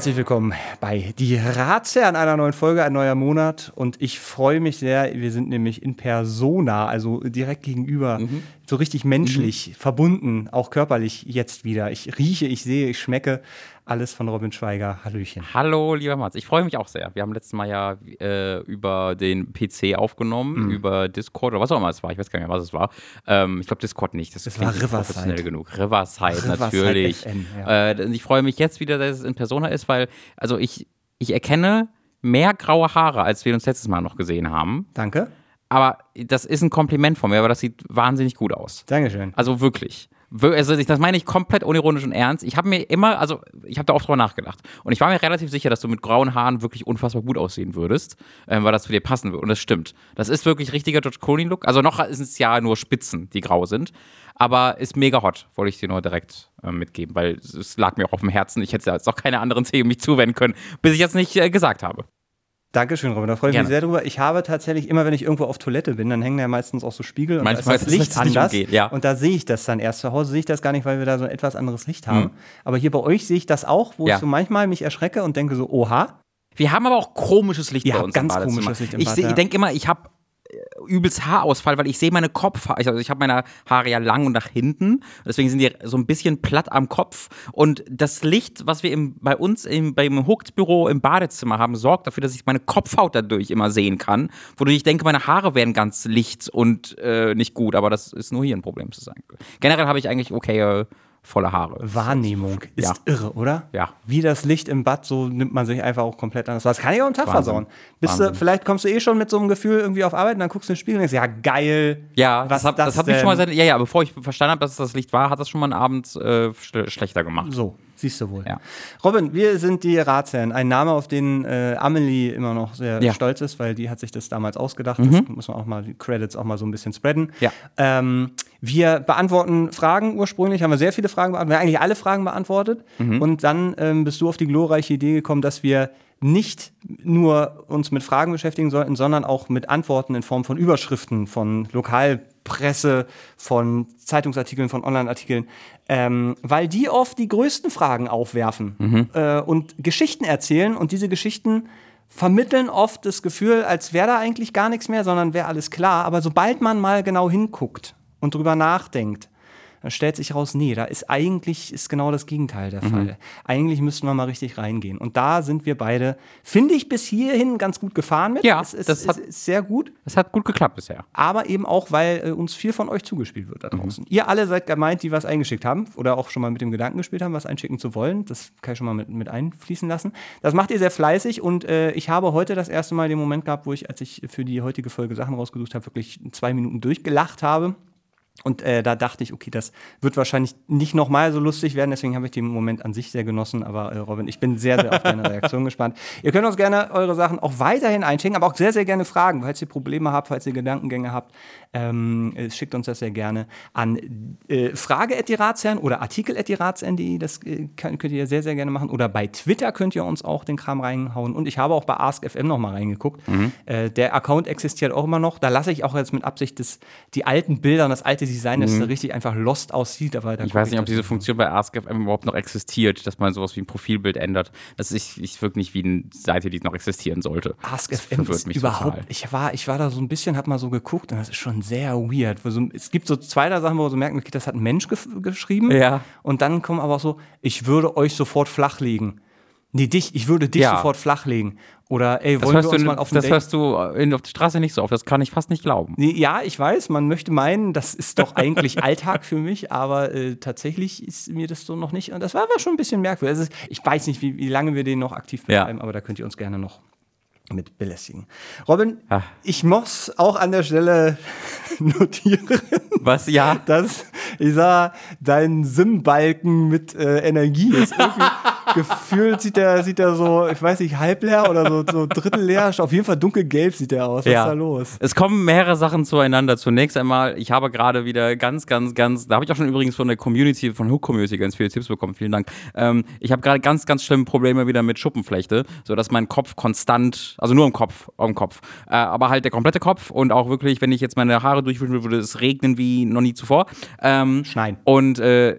Herzlich willkommen bei Die Ratsherren einer neuen Folge, ein neuer Monat. Und ich freue mich sehr, wir sind nämlich in Persona, also direkt gegenüber, mhm. So richtig menschlich, mhm. verbunden, auch körperlich jetzt wieder. Ich rieche, ich sehe, ich schmecke alles von Robin Schweiger. Hallöchen. Hallo, lieber Mats. Ich freue mich auch sehr. Wir haben letztes Mal ja äh, über den PC aufgenommen, mhm. über Discord oder was auch immer es war. Ich weiß gar nicht mehr, was es war. Ähm, ich glaube, Discord nicht. Das, das war Riverside. genug. Riverside, Riverside natürlich. FM, ja. äh, ich freue mich jetzt wieder, dass es in Persona ist, weil, also ich, ich erkenne mehr graue Haare, als wir uns letztes Mal noch gesehen haben. Danke. Aber das ist ein Kompliment von mir, aber das sieht wahnsinnig gut aus. Dankeschön. Also wirklich. Also das meine ich komplett unironisch und ernst. Ich habe mir immer, also ich habe da oft drüber nachgedacht. Und ich war mir relativ sicher, dass du mit grauen Haaren wirklich unfassbar gut aussehen würdest, ähm, weil das zu dir passen würde. Und das stimmt. Das ist wirklich richtiger George Clooney-Look. Also noch ist es ja nur Spitzen, die grau sind. Aber ist mega hot, wollte ich dir nur direkt äh, mitgeben, weil es lag mir auch auf dem Herzen. Ich hätte jetzt auch keine anderen Themen mich zuwenden können, bis ich jetzt nicht äh, gesagt habe. Dankeschön, Robin. Da freue ich Gerne. mich sehr drüber. Ich habe tatsächlich immer, wenn ich irgendwo auf Toilette bin, dann hängen ja meistens auch so Spiegel und Manchmal da ist das Licht anders. Umgeht, ja. Und da sehe ich das dann erst. Zu Hause sehe ich das gar nicht, weil wir da so ein etwas anderes Licht haben. Mhm. Aber hier bei euch sehe ich das auch, wo ja. ich so manchmal mich erschrecke und denke so, oha. Wir haben aber auch komisches Licht Wir bei uns. Ganz komisches Licht im Ich, ich denke immer, ich habe übelst Haarausfall, weil ich sehe meine Kopf, also ich habe meine Haare ja lang und nach hinten, deswegen sind die so ein bisschen platt am Kopf. Und das Licht, was wir im, bei uns im, beim Hooked-Büro im Badezimmer haben, sorgt dafür, dass ich meine Kopfhaut dadurch immer sehen kann, wodurch ich denke, meine Haare wären ganz licht und äh, nicht gut, aber das ist nur hier ein Problem zu sein. Generell habe ich eigentlich okay äh, volle Haare. Wahrnehmung ist ja. irre, oder? Ja. Wie das Licht im Bad, so nimmt man sich einfach auch komplett anders. Das kann ich auch am Tag Wahnsinn. versauen. Bist du, vielleicht kommst du eh schon mit so einem Gefühl irgendwie auf Arbeit und dann guckst du in den Spiegel und denkst, ja, geil. Ja, was das, hat, das, das hat mich schon mal seit, ja, ja, bevor ich verstanden habe, dass es das Licht war, hat das schon mal einen Abend äh, schlechter gemacht. So. Siehst du wohl. Ja. Robin, wir sind die Ratsherren. Ein Name, auf den äh, Amelie immer noch sehr ja. stolz ist, weil die hat sich das damals ausgedacht. Mhm. Das muss man auch mal, die Credits auch mal so ein bisschen spreaden. Ja. Ähm, wir beantworten Fragen ursprünglich, haben wir sehr viele Fragen beantwortet, wir haben eigentlich alle Fragen beantwortet. Mhm. Und dann ähm, bist du auf die glorreiche Idee gekommen, dass wir nicht nur uns mit Fragen beschäftigen sollten, sondern auch mit Antworten in Form von Überschriften, von Lokalpresse, von Zeitungsartikeln, von Online-Artikeln, ähm, weil die oft die größten Fragen aufwerfen mhm. äh, und Geschichten erzählen und diese Geschichten vermitteln oft das Gefühl, als wäre da eigentlich gar nichts mehr, sondern wäre alles klar. Aber sobald man mal genau hinguckt und drüber nachdenkt, dann stellt sich raus, nee, da ist eigentlich ist genau das Gegenteil der mhm. Fall. Eigentlich müssten wir mal richtig reingehen. Und da sind wir beide, finde ich, bis hierhin ganz gut gefahren mit. Ja, es, es, das hat, ist sehr gut. Es hat gut geklappt bisher. Aber eben auch, weil äh, uns viel von euch zugespielt wird da mhm. draußen. Mhm. Ihr alle seid gemeint, die was eingeschickt haben oder auch schon mal mit dem Gedanken gespielt haben, was einschicken zu wollen. Das kann ich schon mal mit, mit einfließen lassen. Das macht ihr sehr fleißig und äh, ich habe heute das erste Mal den Moment gehabt, wo ich, als ich für die heutige Folge Sachen rausgesucht habe, wirklich zwei Minuten durchgelacht habe. Und äh, da dachte ich, okay, das wird wahrscheinlich nicht nochmal so lustig werden, deswegen habe ich den Moment an sich sehr genossen. Aber äh, Robin, ich bin sehr, sehr auf deine Reaktion gespannt. Ihr könnt uns gerne eure Sachen auch weiterhin einschicken, aber auch sehr, sehr gerne fragen, falls ihr Probleme habt, falls ihr Gedankengänge habt. Ähm, äh, schickt uns das sehr gerne an äh, frage.diratsherren oder artikel.diratsherren.de. Das äh, könnt, ihr sehr, sehr gerne machen. Oder bei Twitter könnt ihr uns auch den Kram reinhauen. Und ich habe auch bei AskFM nochmal reingeguckt. Mhm. Äh, der Account existiert auch immer noch. Da lasse ich auch jetzt mit Absicht das, die alten Bilder und das alte Design, dass mhm. es richtig einfach lost aussieht. Aber ich weiß nicht, ob diese Funktion bei AskFM überhaupt noch existiert, dass man sowas wie ein Profilbild ändert. Das ist, ich wirkt nicht wie eine Seite, die noch existieren sollte. AskFM ist überhaupt. Total. Ich war, ich war da so ein bisschen, hab mal so geguckt und das ist schon sehr weird. So, es gibt so zwei, drei Sachen, wo man so merkt, okay, das hat ein Mensch ge geschrieben. Ja. Und dann kommen aber auch so, ich würde euch sofort flachlegen. Nee, dich, ich würde dich ja. sofort flachlegen. Oder ey, wollen wir uns du, mal auf Das Date? hörst du in, auf der Straße nicht so oft, das kann ich fast nicht glauben. Nee, ja, ich weiß, man möchte meinen, das ist doch eigentlich Alltag für mich, aber äh, tatsächlich ist mir das so noch nicht. Und das war aber schon ein bisschen merkwürdig. Also, ich weiß nicht, wie, wie lange wir den noch aktiv betreiben, ja. aber da könnt ihr uns gerne noch mit belästigen. Robin, Ach. ich muss auch an der Stelle notieren. Was, ja? Dass, ich sah, dein Sim-Balken mit äh, Energie ist irgendwie gefühlt sieht der, sieht der so, ich weiß nicht, halb leer oder so, so drittel leer. Auf jeden Fall dunkelgelb sieht der aus. Was ja. ist da los? Es kommen mehrere Sachen zueinander. Zunächst einmal, ich habe gerade wieder ganz, ganz, ganz, da habe ich auch schon übrigens von der Community, von Hook Community ganz viele Tipps bekommen. Vielen Dank. Ähm, ich habe gerade ganz, ganz schlimme Probleme wieder mit Schuppenflechte, sodass mein Kopf konstant also nur im Kopf, im Kopf. Äh, aber halt der komplette Kopf und auch wirklich, wenn ich jetzt meine Haare durchwischen würde, würde es regnen wie noch nie zuvor. Ähm, schneien. Und äh,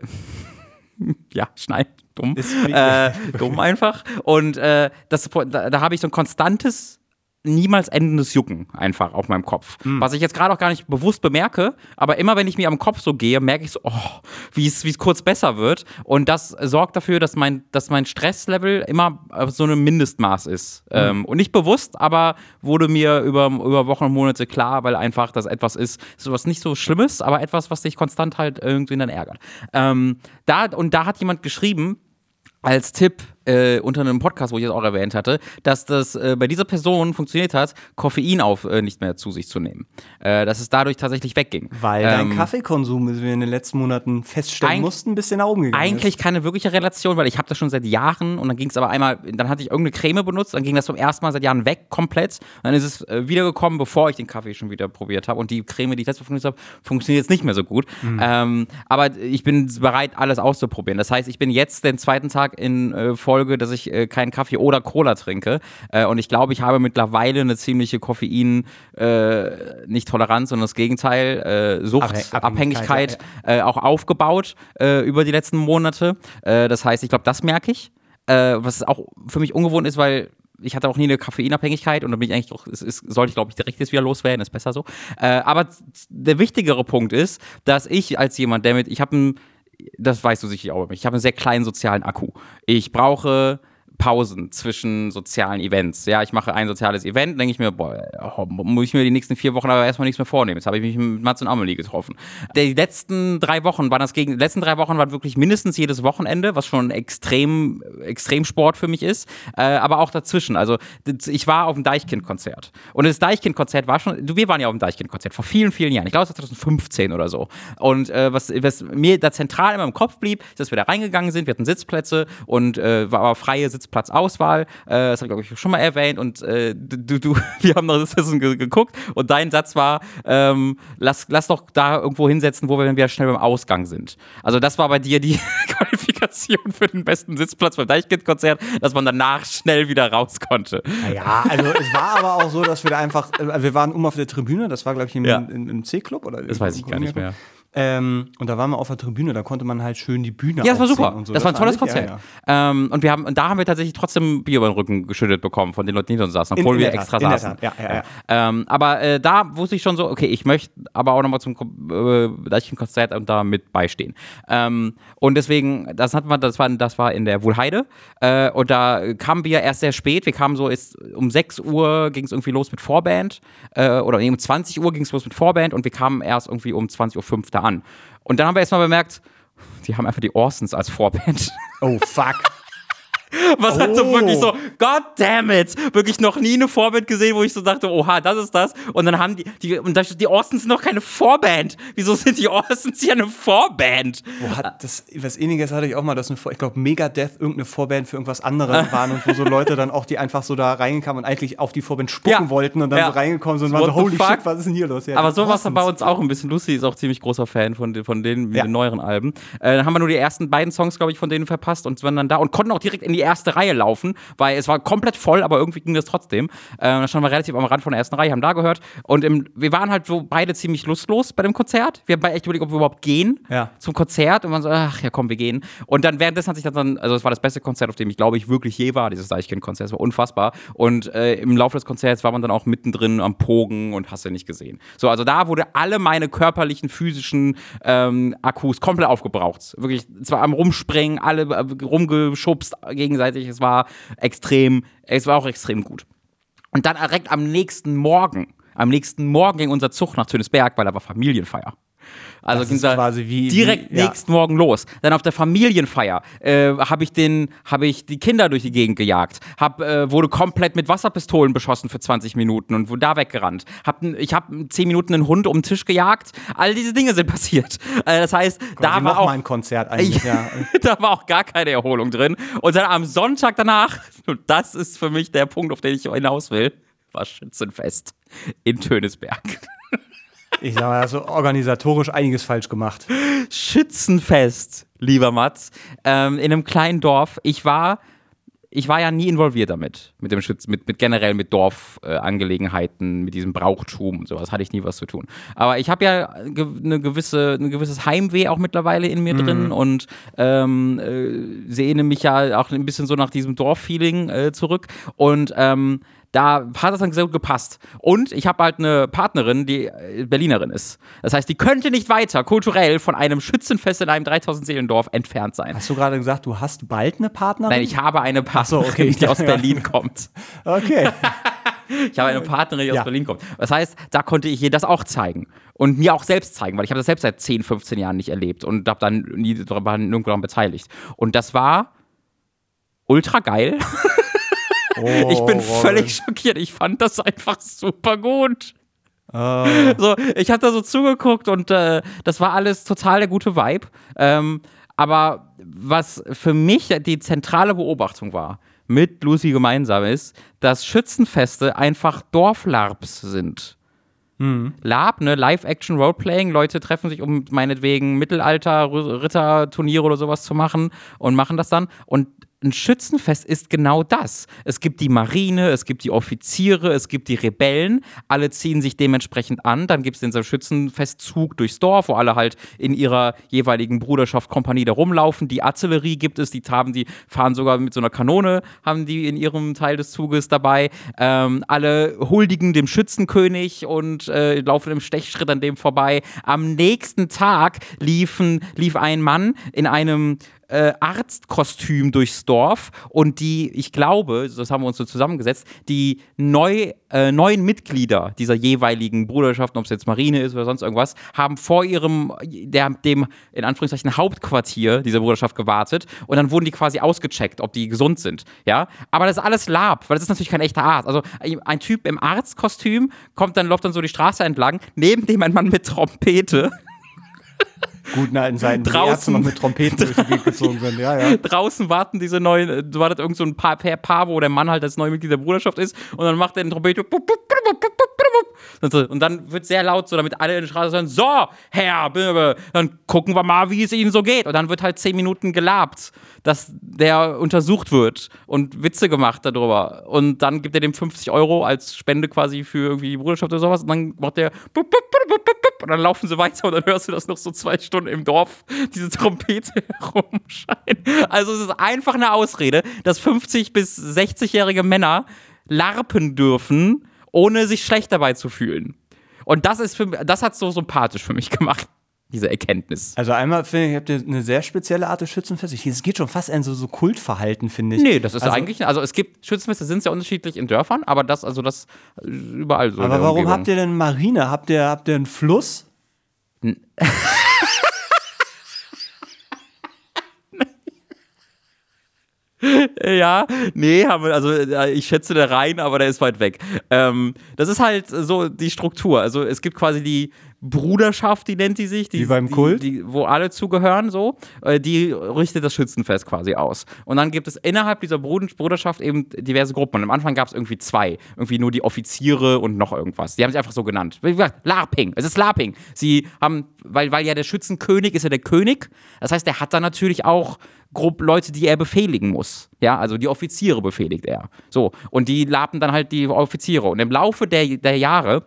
ja, schneien. Dumm. Äh, dumm einfach. Und äh, das, da, da habe ich so ein konstantes niemals endendes Jucken einfach auf meinem Kopf. Mhm. Was ich jetzt gerade auch gar nicht bewusst bemerke, aber immer wenn ich mir am Kopf so gehe, merke ich so, oh, wie es kurz besser wird. Und das sorgt dafür, dass mein, dass mein Stresslevel immer auf so einem Mindestmaß ist. Mhm. Ähm, und nicht bewusst, aber wurde mir über, über Wochen und Monate klar, weil einfach das etwas ist, so was nicht so Schlimmes, aber etwas, was dich konstant halt irgendwie dann ärgert. Ähm, da, und da hat jemand geschrieben, als Tipp, äh, unter einem Podcast, wo ich es auch erwähnt hatte, dass das äh, bei dieser Person funktioniert hat, Koffein auf äh, nicht mehr zu sich zu nehmen. Äh, dass es dadurch tatsächlich wegging. Weil ähm, dein Kaffeekonsum, wie wir in den letzten Monaten feststellen mussten, ein bisschen nach oben gegangen Eigentlich ist. keine wirkliche Relation, weil ich habe das schon seit Jahren und dann ging es aber einmal, dann hatte ich irgendeine Creme benutzt, dann ging das zum ersten Mal seit Jahren weg, komplett. dann ist es äh, wiedergekommen, bevor ich den Kaffee schon wieder probiert habe. Und die Creme, die ich letztes Mal benutzt habe, funktioniert jetzt nicht mehr so gut. Mhm. Ähm, aber ich bin bereit, alles auszuprobieren. Das heißt, ich bin jetzt den zweiten Tag in äh, Folge, dass ich keinen Kaffee oder Cola trinke. Äh, und ich glaube, ich habe mittlerweile eine ziemliche Koffein, äh, nicht Toleranz, sondern das Gegenteil, äh, Sucht, Abhängigkeit, ja, ja. Äh, auch aufgebaut äh, über die letzten Monate. Äh, das heißt, ich glaube, das merke ich. was auch für mich ungewohnt ist, weil ich hatte auch nie eine Koffeinabhängigkeit und da bin ich eigentlich auch, es, es sollte ich glaube ich direkt jetzt wieder loswerden, ist besser so. Äh, aber der wichtigere Punkt ist, dass ich als jemand, der mit, ich habe ein, das weißt du sicherlich auch, ich habe einen sehr kleinen sozialen Akku. Ich brauche Pausen zwischen sozialen Events. Ja, ich mache ein soziales Event, denke ich mir, boah, muss ich mir die nächsten vier Wochen aber erstmal nichts mehr vornehmen. Jetzt habe ich mich mit Mats und Amelie getroffen. Die letzten drei Wochen waren das gegen, die letzten drei Wochen waren wirklich mindestens jedes Wochenende, was schon extrem, extrem Sport für mich ist, äh, aber auch dazwischen. Also, ich war auf dem Deichkind-Konzert. Und das Deichkind-Konzert war schon, wir waren ja auf dem Deichkind-Konzert vor vielen, vielen Jahren. Ich glaube, es war 2015 oder so. Und äh, was, was mir da zentral immer im Kopf blieb, ist, dass wir da reingegangen sind, wir hatten Sitzplätze und äh, war freie Sitzplätze Sitzplatzauswahl. Äh, das habe ich, glaube ich, schon mal erwähnt. Und äh, du, du, wir haben noch das bisschen geguckt und dein Satz war, ähm, lass, lass doch da irgendwo hinsetzen, wo wir dann wieder schnell beim Ausgang sind. Also das war bei dir die Qualifikation für den besten Sitzplatz beim Deichkind-Konzert, dass man danach schnell wieder raus konnte. Ja, also es war aber auch so, dass wir da einfach, äh, wir waren um auf der Tribüne, das war, glaube ich, im, ja. im C-Club oder Das weiß ich gar nicht mehr. Ähm, und da waren wir auf der Tribüne, da konnte man halt schön die Bühne Ja, das war super. So. Das, das, war ein tolles Konzert. Ja, ja. Ähm, und wir haben, und da haben wir tatsächlich trotzdem Bier über den Rücken geschüttet bekommen von den Leuten, die hinter uns saßen, obwohl in, in wir extra Tat, saßen. Ja, ja, ja. Ähm, aber äh, da wusste ich schon so, okay, ich möchte aber auch nochmal zum äh, Konzert und da mit beistehen. Ähm, und deswegen, das hatten wir, das war, das war in der Wohlheide. Äh, und da kamen wir erst sehr spät. Wir kamen so, ist, um 6 Uhr ging es irgendwie los mit Vorband. Äh, oder um 20 Uhr ging es los mit Vorband und wir kamen erst irgendwie um 20.05 Uhr da an. Und dann haben wir erstmal bemerkt, die haben einfach die Orsons als Vorband. Oh, fuck. Was oh. halt so wirklich so, God damn it, wirklich noch nie eine Vorband gesehen, wo ich so dachte, oha, das ist das. Und dann haben die, die und da, die Austins sind noch keine Vorband. Wieso sind die Austins ja eine Vorband? Hat das, was ähnliches hatte ich auch mal, dass eine, ich glaube, Megadeth irgendeine Vorband für irgendwas anderes waren und wo so Leute dann auch, die einfach so da reinkamen und eigentlich auf die Vorband spucken ja. wollten und dann ja. so reingekommen sind und waren so, holy fuck? shit, was ist denn hier los? Ja, Aber sowas war bei uns auch ein bisschen lustig, ist auch ziemlich großer Fan von, von denen, ja. den neueren Alben. Äh, dann haben wir nur die ersten beiden Songs, glaube ich, von denen verpasst und waren dann da und konnten auch direkt in die erste Reihe laufen, weil es war komplett voll, aber irgendwie ging das trotzdem. Äh, da standen wir relativ am Rand von der ersten Reihe, haben da gehört. Und im, wir waren halt so beide ziemlich lustlos bei dem Konzert. Wir haben echt überlegt, ob wir überhaupt gehen ja. zum Konzert. Und man so, ach ja, komm, wir gehen. Und dann währenddessen hat sich das dann, also es war das beste Konzert, auf dem ich glaube ich wirklich je war, dieses Deichkind-Konzert. Es war unfassbar. Und äh, im Laufe des Konzerts war man dann auch mittendrin am Pogen und hast du nicht gesehen. So, also da wurde alle meine körperlichen, physischen ähm, Akkus komplett aufgebraucht. Wirklich, zwar am Rumspringen, alle äh, rumgeschubst gegenseitig. Es war extrem, es war auch extrem gut. Und dann direkt am nächsten Morgen, am nächsten Morgen ging unser Zug nach Tönesberg, weil da war Familienfeier. Also ging da wie, direkt wie, ja. nächsten Morgen los. Dann auf der Familienfeier äh, habe ich den, habe ich die Kinder durch die Gegend gejagt, hab, äh, wurde komplett mit Wasserpistolen beschossen für 20 Minuten und wurde da weggerannt. Hab, ich habe 10 Minuten einen Hund um den Tisch gejagt. All diese Dinge sind passiert. Äh, das heißt, quasi da war auch mein Konzert eigentlich. ja. da war auch gar keine Erholung drin. Und dann am Sonntag danach, und das ist für mich der Punkt, auf den ich hinaus will, war Schützenfest in Tönesberg. Ich sag mal, also organisatorisch einiges falsch gemacht. Schützenfest, lieber Mats, ähm, in einem kleinen Dorf. Ich war ich war ja nie involviert damit, mit dem Schütz, mit, mit generell mit Dorfangelegenheiten, äh, mit diesem Brauchtum und sowas, hatte ich nie was zu tun. Aber ich habe ja ge eine gewisse, ein gewisses Heimweh auch mittlerweile in mir mhm. drin und ähm, äh, sehne mich ja auch ein bisschen so nach diesem Dorffeeling äh, zurück. Und ähm, da hat das dann sehr gut gepasst. Und ich habe halt eine Partnerin, die äh, Berlinerin ist. Das heißt, die könnte nicht weiter kulturell von einem Schützenfest in einem 3000 Seelendorf entfernt sein. Hast du gerade gesagt, du hast bald eine Partnerin? Nein, ich habe eine Partnerin, so, okay. die aus Berlin kommt. Okay. ich habe eine Partnerin, die ja. aus Berlin kommt. Das heißt, da konnte ich ihr das auch zeigen. Und mir auch selbst zeigen, weil ich habe das selbst seit 10, 15 Jahren nicht erlebt und habe dann nie daran nirgendwo beteiligt. Und das war ultra geil. Oh, ich bin oh, völlig schockiert. Ich fand das einfach super gut. Oh. So, ich habe da so zugeguckt und äh, das war alles total der gute Vibe. Ähm, aber was für mich die zentrale Beobachtung war, mit Lucy gemeinsam ist, dass Schützenfeste einfach Dorflarps sind. Mhm. Lab, ne, Live-Action-Roleplaying. Leute treffen sich, um meinetwegen Mittelalter-Ritter-Turniere oder sowas zu machen und machen das dann. Und ein Schützenfest ist genau das. Es gibt die Marine, es gibt die Offiziere, es gibt die Rebellen. Alle ziehen sich dementsprechend an. Dann gibt es den Schützenfestzug durchs Dorf, wo alle halt in ihrer jeweiligen Bruderschaft, Kompanie da rumlaufen. Die Artillerie gibt es, die haben, die fahren sogar mit so einer Kanone, haben die in ihrem Teil des Zuges dabei. Ähm, alle huldigen dem Schützenkönig und äh, laufen im Stechschritt an dem vorbei. Am nächsten Tag liefen, lief ein Mann in einem äh, Arztkostüm durchs Dorf und die, ich glaube, das haben wir uns so zusammengesetzt, die neu, äh, neuen Mitglieder dieser jeweiligen Bruderschaften, ob es jetzt Marine ist oder sonst irgendwas, haben vor ihrem, der, dem, in Anführungszeichen, Hauptquartier dieser Bruderschaft gewartet und dann wurden die quasi ausgecheckt, ob die gesund sind, ja. Aber das ist alles Lab, weil das ist natürlich kein echter Arzt. Also ein Typ im Arztkostüm kommt dann, läuft dann so die Straße entlang, neben dem ein Mann mit Trompete guten alten Zeiten, draußen noch mit Trompeten durch die Gegend gezogen sind. Ja, ja. Draußen warten diese neuen, äh, wartet irgend so ein Paar, Paar, wo der Mann halt das neue Mitglied der Bruderschaft ist und dann macht er den Trompete und dann wird sehr laut, so damit alle in der Straße sagen, so, Herr, dann gucken wir mal, wie es Ihnen so geht. Und dann wird halt zehn Minuten gelabt, dass der untersucht wird und Witze gemacht darüber. Und dann gibt er dem 50 Euro als Spende quasi für irgendwie die Bruderschaft oder sowas. Und dann macht der und dann laufen sie weiter und dann hörst du das noch so zwei Stunden im Dorf, diese Trompete herumscheinen. Also es ist einfach eine Ausrede, dass 50- bis 60-jährige Männer larpen dürfen, ohne sich schlecht dabei zu fühlen. Und das ist für das hat so sympathisch für mich gemacht diese Erkenntnis. Also einmal finde ich, habt ihr eine sehr spezielle Art des Schützenfestes. Es geht schon fast in so, so Kultverhalten, finde ich. Nee, das ist also, eigentlich, also es gibt Schützenfeste, sind sehr unterschiedlich in Dörfern, aber das, also das überall so. Aber warum Umgebung. habt ihr denn Marine? Habt ihr, habt ihr einen Fluss? ja, nee, haben wir, also äh, ich schätze der Rhein, aber der ist weit weg. Ähm, das ist halt so die Struktur. Also es gibt quasi die, Bruderschaft, die nennt die sich. Die, Wie beim Kult? Die, wo alle zugehören, so. Äh, die richtet das Schützenfest quasi aus. Und dann gibt es innerhalb dieser Bruderschaft eben diverse Gruppen. Und am Anfang gab es irgendwie zwei. Irgendwie nur die Offiziere und noch irgendwas. Die haben sich einfach so genannt. Wie gesagt, LARPing. Es ist LARPing. Sie haben, weil, weil ja der Schützenkönig ist ja der König. Das heißt, der hat dann natürlich auch grob Leute, die er befehligen muss. Ja, also die Offiziere befehligt er. So. Und die lapen dann halt die Offiziere. Und im Laufe der, der Jahre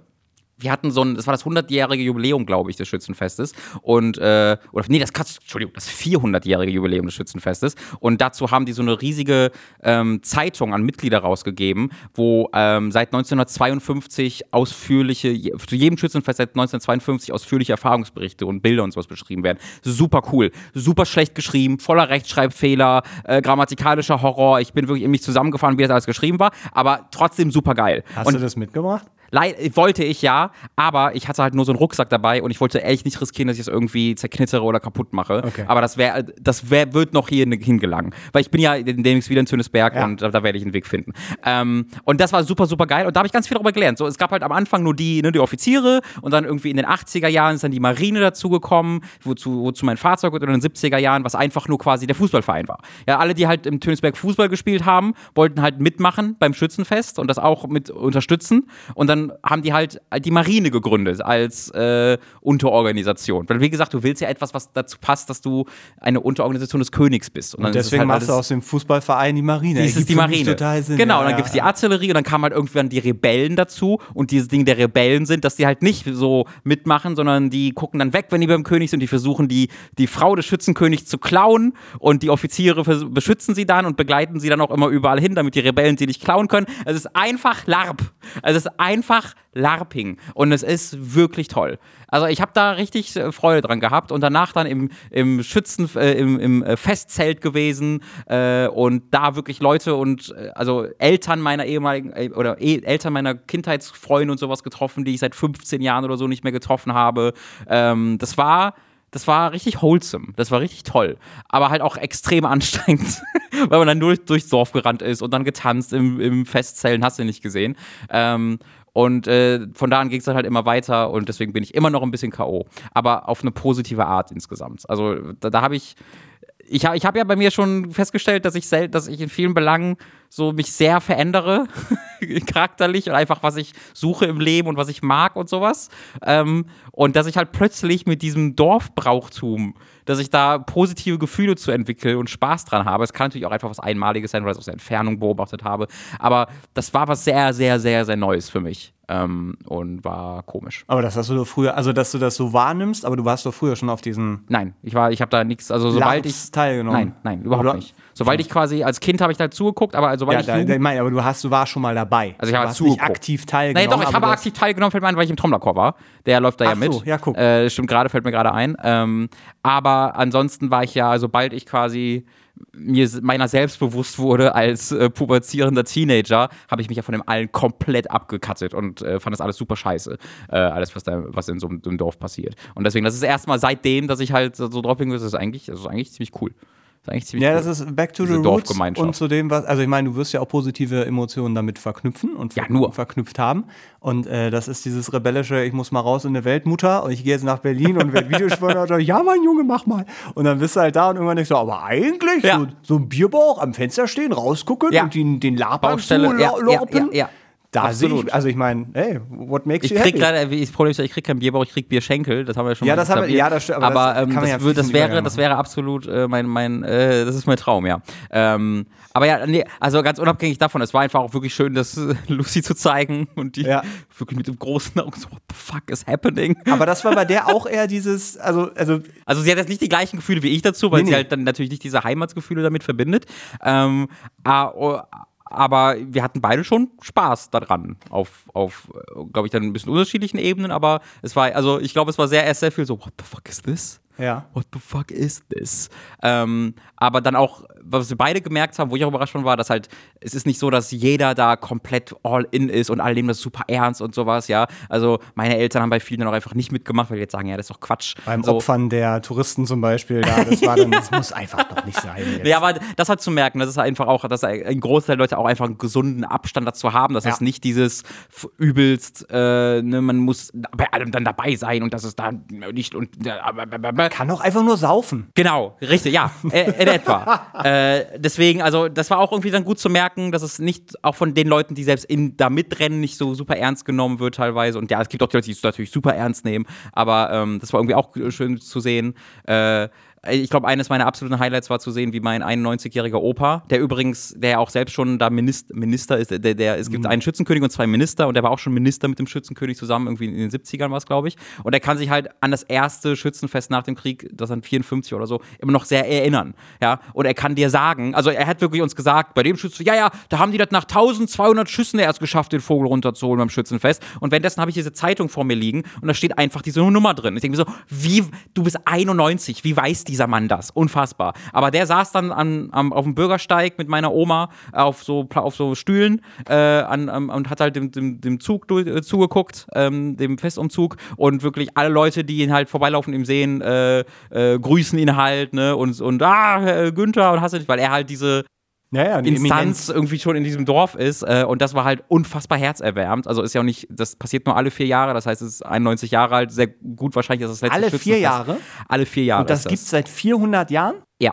wir hatten so ein, das war das 100-jährige Jubiläum, glaube ich, des Schützenfestes. Und, äh, oder, nee, das, Entschuldigung, das 400-jährige Jubiläum des Schützenfestes. Und dazu haben die so eine riesige ähm, Zeitung an Mitglieder rausgegeben, wo ähm, seit 1952 ausführliche, zu jedem Schützenfest seit 1952 ausführliche Erfahrungsberichte und Bilder und sowas beschrieben werden. Super cool, super schlecht geschrieben, voller Rechtschreibfehler, äh, grammatikalischer Horror. Ich bin wirklich in mich zusammengefahren, wie das alles geschrieben war, aber trotzdem super geil. Hast und, du das mitgebracht? Wollte ich ja, aber ich hatte halt nur so einen Rucksack dabei und ich wollte ehrlich nicht riskieren, dass ich es irgendwie zerknittere oder kaputt mache. Okay. Aber das wäre, das wär, wird noch hier hingelangen. Weil ich bin ja demnächst wieder in Zündesberg ja. und da, da werde ich einen Weg finden. Ähm, und das war super, super geil und da habe ich ganz viel darüber gelernt. So, es gab halt am Anfang nur die, ne, die Offiziere und dann irgendwie in den 80er Jahren ist dann die Marine dazugekommen, wozu, wozu mein Fahrzeug und in den 70er Jahren, was einfach nur quasi der Fußballverein war. Ja, alle, die halt im Tönisberg Fußball gespielt haben, wollten halt mitmachen beim Schützenfest und das auch mit unterstützen und dann dann haben die halt die Marine gegründet als äh, Unterorganisation. Weil, wie gesagt, du willst ja etwas, was dazu passt, dass du eine Unterorganisation des Königs bist. Und, und deswegen halt machst du aus dem Fußballverein die Marine. Das ist die Marine. Total Sinn. Genau, und dann ja, gibt es die Artillerie und dann kamen halt irgendwann die Rebellen dazu. Und dieses Ding der Rebellen sind, dass die halt nicht so mitmachen, sondern die gucken dann weg, wenn die beim König sind. Die versuchen, die, die Frau des Schützenkönigs zu klauen. Und die Offiziere beschützen sie dann und begleiten sie dann auch immer überall hin, damit die Rebellen sie nicht klauen können. Es ist einfach LARP. Es ist einfach LARPing. Und es ist wirklich toll. Also ich habe da richtig äh, Freude dran gehabt und danach dann im, im Schützen, äh, im, im äh, Festzelt gewesen äh, und da wirklich Leute und äh, also Eltern meiner ehemaligen äh, oder e Eltern meiner Kindheitsfreunde und sowas getroffen, die ich seit 15 Jahren oder so nicht mehr getroffen habe. Ähm, das war das war richtig wholesome. Das war richtig toll. Aber halt auch extrem anstrengend, weil man dann nur durchs Dorf gerannt ist und dann getanzt im, im Festzellen, hast du nicht gesehen. Ähm, und äh, von da an ging es dann halt immer weiter und deswegen bin ich immer noch ein bisschen K.O. Aber auf eine positive Art insgesamt. Also da, da habe ich ich, ich habe ja bei mir schon festgestellt, dass ich, dass ich in vielen Belangen so mich sehr verändere, charakterlich und einfach, was ich suche im Leben und was ich mag und sowas. Ähm, und dass ich halt plötzlich mit diesem Dorfbrauchtum, dass ich da positive Gefühle zu entwickeln und Spaß dran habe. Es kann natürlich auch einfach was Einmaliges sein, weil ich es aus der Entfernung beobachtet habe. Aber das war was sehr, sehr, sehr, sehr Neues für mich. Ähm, und war komisch. Aber das hast du früher, also dass du das so wahrnimmst, aber du warst doch früher schon auf diesen. Nein, ich war, ich habe da nichts, also sobald ich teilgenommen. Nein, nein, überhaupt oder? nicht. Sobald ich quasi als Kind habe ich da zugeguckt, aber sobald ja, ich da, meine, aber du hast, du warst schon mal dabei. Also ich habe nicht aktiv teilgenommen. Nein, doch, ich habe aktiv teilgenommen, fällt mir ein, weil ich im Trommlerchor war. Der läuft da Ach ja mit. So, ja, guck. Äh, stimmt gerade, fällt mir gerade ein. Ähm, aber ansonsten war ich ja, sobald ich quasi mir meiner selbst bewusst wurde als äh, pubertierender Teenager, habe ich mich ja von dem allen komplett abgekattet und äh, fand das alles super scheiße. Äh, alles, was, da, was in so einem Dorf passiert. Und deswegen, das ist erstmal seitdem, dass ich halt so bin, das ist eigentlich, das ist eigentlich ziemlich cool. Das ist eigentlich ziemlich ja, cool. das ist back to the roots und zu dem, was, also ich meine, du wirst ja auch positive Emotionen damit verknüpfen und ja, nur. verknüpft haben. Und äh, das ist dieses rebellische, ich muss mal raus in der Weltmutter und ich gehe jetzt nach Berlin und werde Videospiele und ja, mein Junge, mach mal. Und dann bist du halt da und irgendwann denkst du, aber eigentlich ja. so, so, ein Bierbauch am Fenster stehen, rausgucken ja. und den, den Labern zu ja, ja, ja, ja. Da Absolut. Ich, also ich meine, hey, what makes ich you krieg happy? Leider, ich, Problem ist, ich krieg keinen Bierbauch, ich krieg Bierschenkel. Das haben wir schon ja, mal das haben wir, Ja, das stimmt. Aber, aber das, ähm, das, ja das, wäre, das wäre absolut äh, mein, mein äh, das ist mein Traum, ja. Ähm, aber ja, nee, also ganz unabhängig davon, es war einfach auch wirklich schön, das äh, Lucy zu zeigen und die ja. wirklich mit dem großen Augen so, what the fuck is happening? Aber das war bei der auch eher dieses, also, also. Also sie hat jetzt nicht die gleichen Gefühle wie ich dazu, weil nee, sie nee. halt dann natürlich nicht diese Heimatsgefühle damit verbindet. Ähm, aber wir hatten beide schon Spaß daran. Auf, auf glaube ich, dann ein bisschen unterschiedlichen Ebenen, aber es war, also ich glaube, es war sehr, sehr viel so, what the fuck is this? Ja. What the fuck is this? Ähm, aber dann auch, was wir beide gemerkt haben, wo ich auch überrascht war, dass halt, es ist nicht so, dass jeder da komplett all in ist und alle nehmen das super ernst und sowas, ja. Also meine Eltern haben bei vielen dann auch einfach nicht mitgemacht, weil die jetzt sagen, ja, das ist doch Quatsch. Beim so. Opfern der Touristen zum Beispiel, da, das war dann, das muss einfach doch nicht sein. Jetzt. Ja, aber das hat zu merken, das ist einfach auch, dass ein Großteil der Leute auch einfach einen gesunden Abstand dazu haben, dass ja. es nicht dieses übelst, äh, ne, man muss bei allem dann dabei sein und das ist da nicht und äh, kann auch einfach nur saufen. Genau, richtig, ja, äh, in etwa. äh, deswegen, also das war auch irgendwie dann gut zu merken, dass es nicht auch von den Leuten, die selbst in, da mitrennen, nicht so super ernst genommen wird teilweise. Und ja, es gibt auch die Leute, die es natürlich super ernst nehmen, aber ähm, das war irgendwie auch schön zu sehen. Äh, ich glaube, eines meiner absoluten Highlights war zu sehen, wie mein 91-jähriger Opa, der übrigens, der ja auch selbst schon da Minister, Minister ist, der, der, es gibt mhm. einen Schützenkönig und zwei Minister und der war auch schon Minister mit dem Schützenkönig zusammen, irgendwie in den 70ern war es, glaube ich. Und er kann sich halt an das erste Schützenfest nach dem Krieg, das dann 54 oder so, immer noch sehr erinnern. Ja, und er kann dir sagen, also er hat wirklich uns gesagt, bei dem Schützen, ja, ja, da haben die das nach 1200 Schüssen erst geschafft, den Vogel runterzuholen beim Schützenfest. Und währenddessen habe ich diese Zeitung vor mir liegen und da steht einfach diese Nummer drin. Ich denke mir so, wie, du bist 91, wie weiß die dieser Mann das. Unfassbar. Aber der saß dann an, am, auf dem Bürgersteig mit meiner Oma auf so, auf so Stühlen äh, an, an, und hat halt dem, dem, dem Zug durch, äh, zugeguckt, ähm, dem Festumzug. Und wirklich alle Leute, die ihn halt vorbeilaufen, ihm sehen, äh, äh grüßen ihn halt, ne? Und, und ah, Günther und hast du nicht, weil er halt diese ja, ja, Instanz irgendwie schon in diesem Dorf ist. Äh, und das war halt unfassbar herzerwärmend. Also ist ja auch nicht, das passiert nur alle vier Jahre. Das heißt, es ist 91 Jahre alt. Sehr gut wahrscheinlich, dass das letzte Alle vier Jahre? Alle vier Jahre. Und das gibt es seit 400 Jahren? Ja.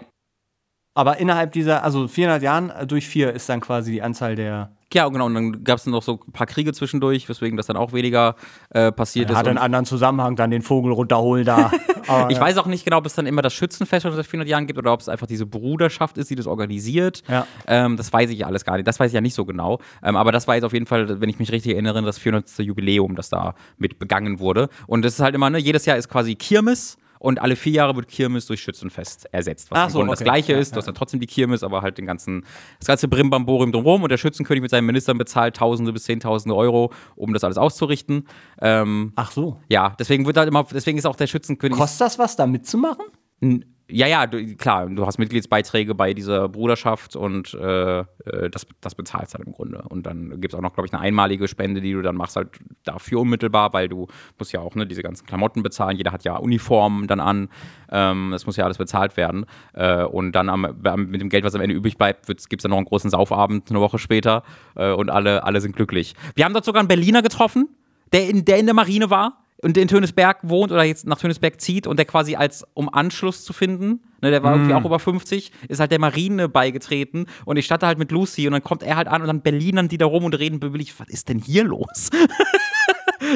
Aber innerhalb dieser, also 400 Jahren äh, durch vier ist dann quasi die Anzahl der. Ja, genau. Und dann gab es noch so ein paar Kriege zwischendurch, weswegen das dann auch weniger äh, passiert Hat ist. einen Und anderen Zusammenhang, dann den Vogel runterholen da. Aber, ich weiß auch nicht genau, ob es dann immer das Schützenfest schon seit 400 Jahren gibt oder ob es einfach diese Bruderschaft ist, die das organisiert. Ja. Ähm, das weiß ich ja alles gar nicht. Das weiß ich ja nicht so genau. Ähm, aber das war jetzt auf jeden Fall, wenn ich mich richtig erinnere, das 400. Jubiläum, das da mit begangen wurde. Und das ist halt immer, ne, jedes Jahr ist quasi Kirmes. Und alle vier Jahre wird Kirmes durch Schützenfest ersetzt. Was Ach im so, das okay. Gleiche Ja, ist. Du hast dann trotzdem die Kirmes, aber halt den ganzen, das ganze Brimbamborium drumherum. Und der Schützenkönig mit seinen Ministern bezahlt Tausende bis Zehntausende Euro, um das alles auszurichten. Ähm, Ach so. ja, deswegen wird halt immer, deswegen ist auch der Schützenkönig. Kostet das was, da mitzumachen? N- Ja, ja, du, klar, du hast Mitgliedsbeiträge bei dieser Bruderschaft und äh, äh, das, das bezahlst halt im Grunde. Und dann gibt es auch noch, glaube ich, eine einmalige Spende, die du dann machst halt dafür unmittelbar, weil du musst ja auch ne, diese ganzen Klamotten bezahlen. Jeder hat ja Uniformen dann an. Ähm, das muss ja alles bezahlt werden. Äh, und dann am, mit dem Geld, was am Ende übrig bleibt, gibt es dann noch einen großen Saufabend eine Woche später äh, und alle, alle sind glücklich. Wir haben dort sogar einen Berliner getroffen, der in, der in der Marine war und in Tönesberg wohnt oder jetzt nach Tönesberg zieht und der quasi als, um Anschluss zu finden, ne, der war irgendwie auch über 50, ist halt der Marine beigetreten und ich starte halt mit Lucy und dann kommt er halt an und dann Berlinern die da rum und reden billig, was ist denn hier los?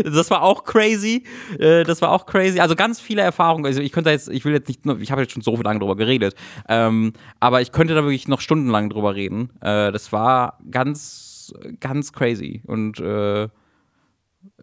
Das war auch crazy. Äh, Das war auch crazy. Also ganz viele Erfahrungen. Also ich könnte jetzt, ich will jetzt nicht, ich habe jetzt schon so viel lange drüber geredet, ähm, aber ich könnte da wirklich noch stundenlang drüber reden. Äh, das war ganz, ganz crazy und äh,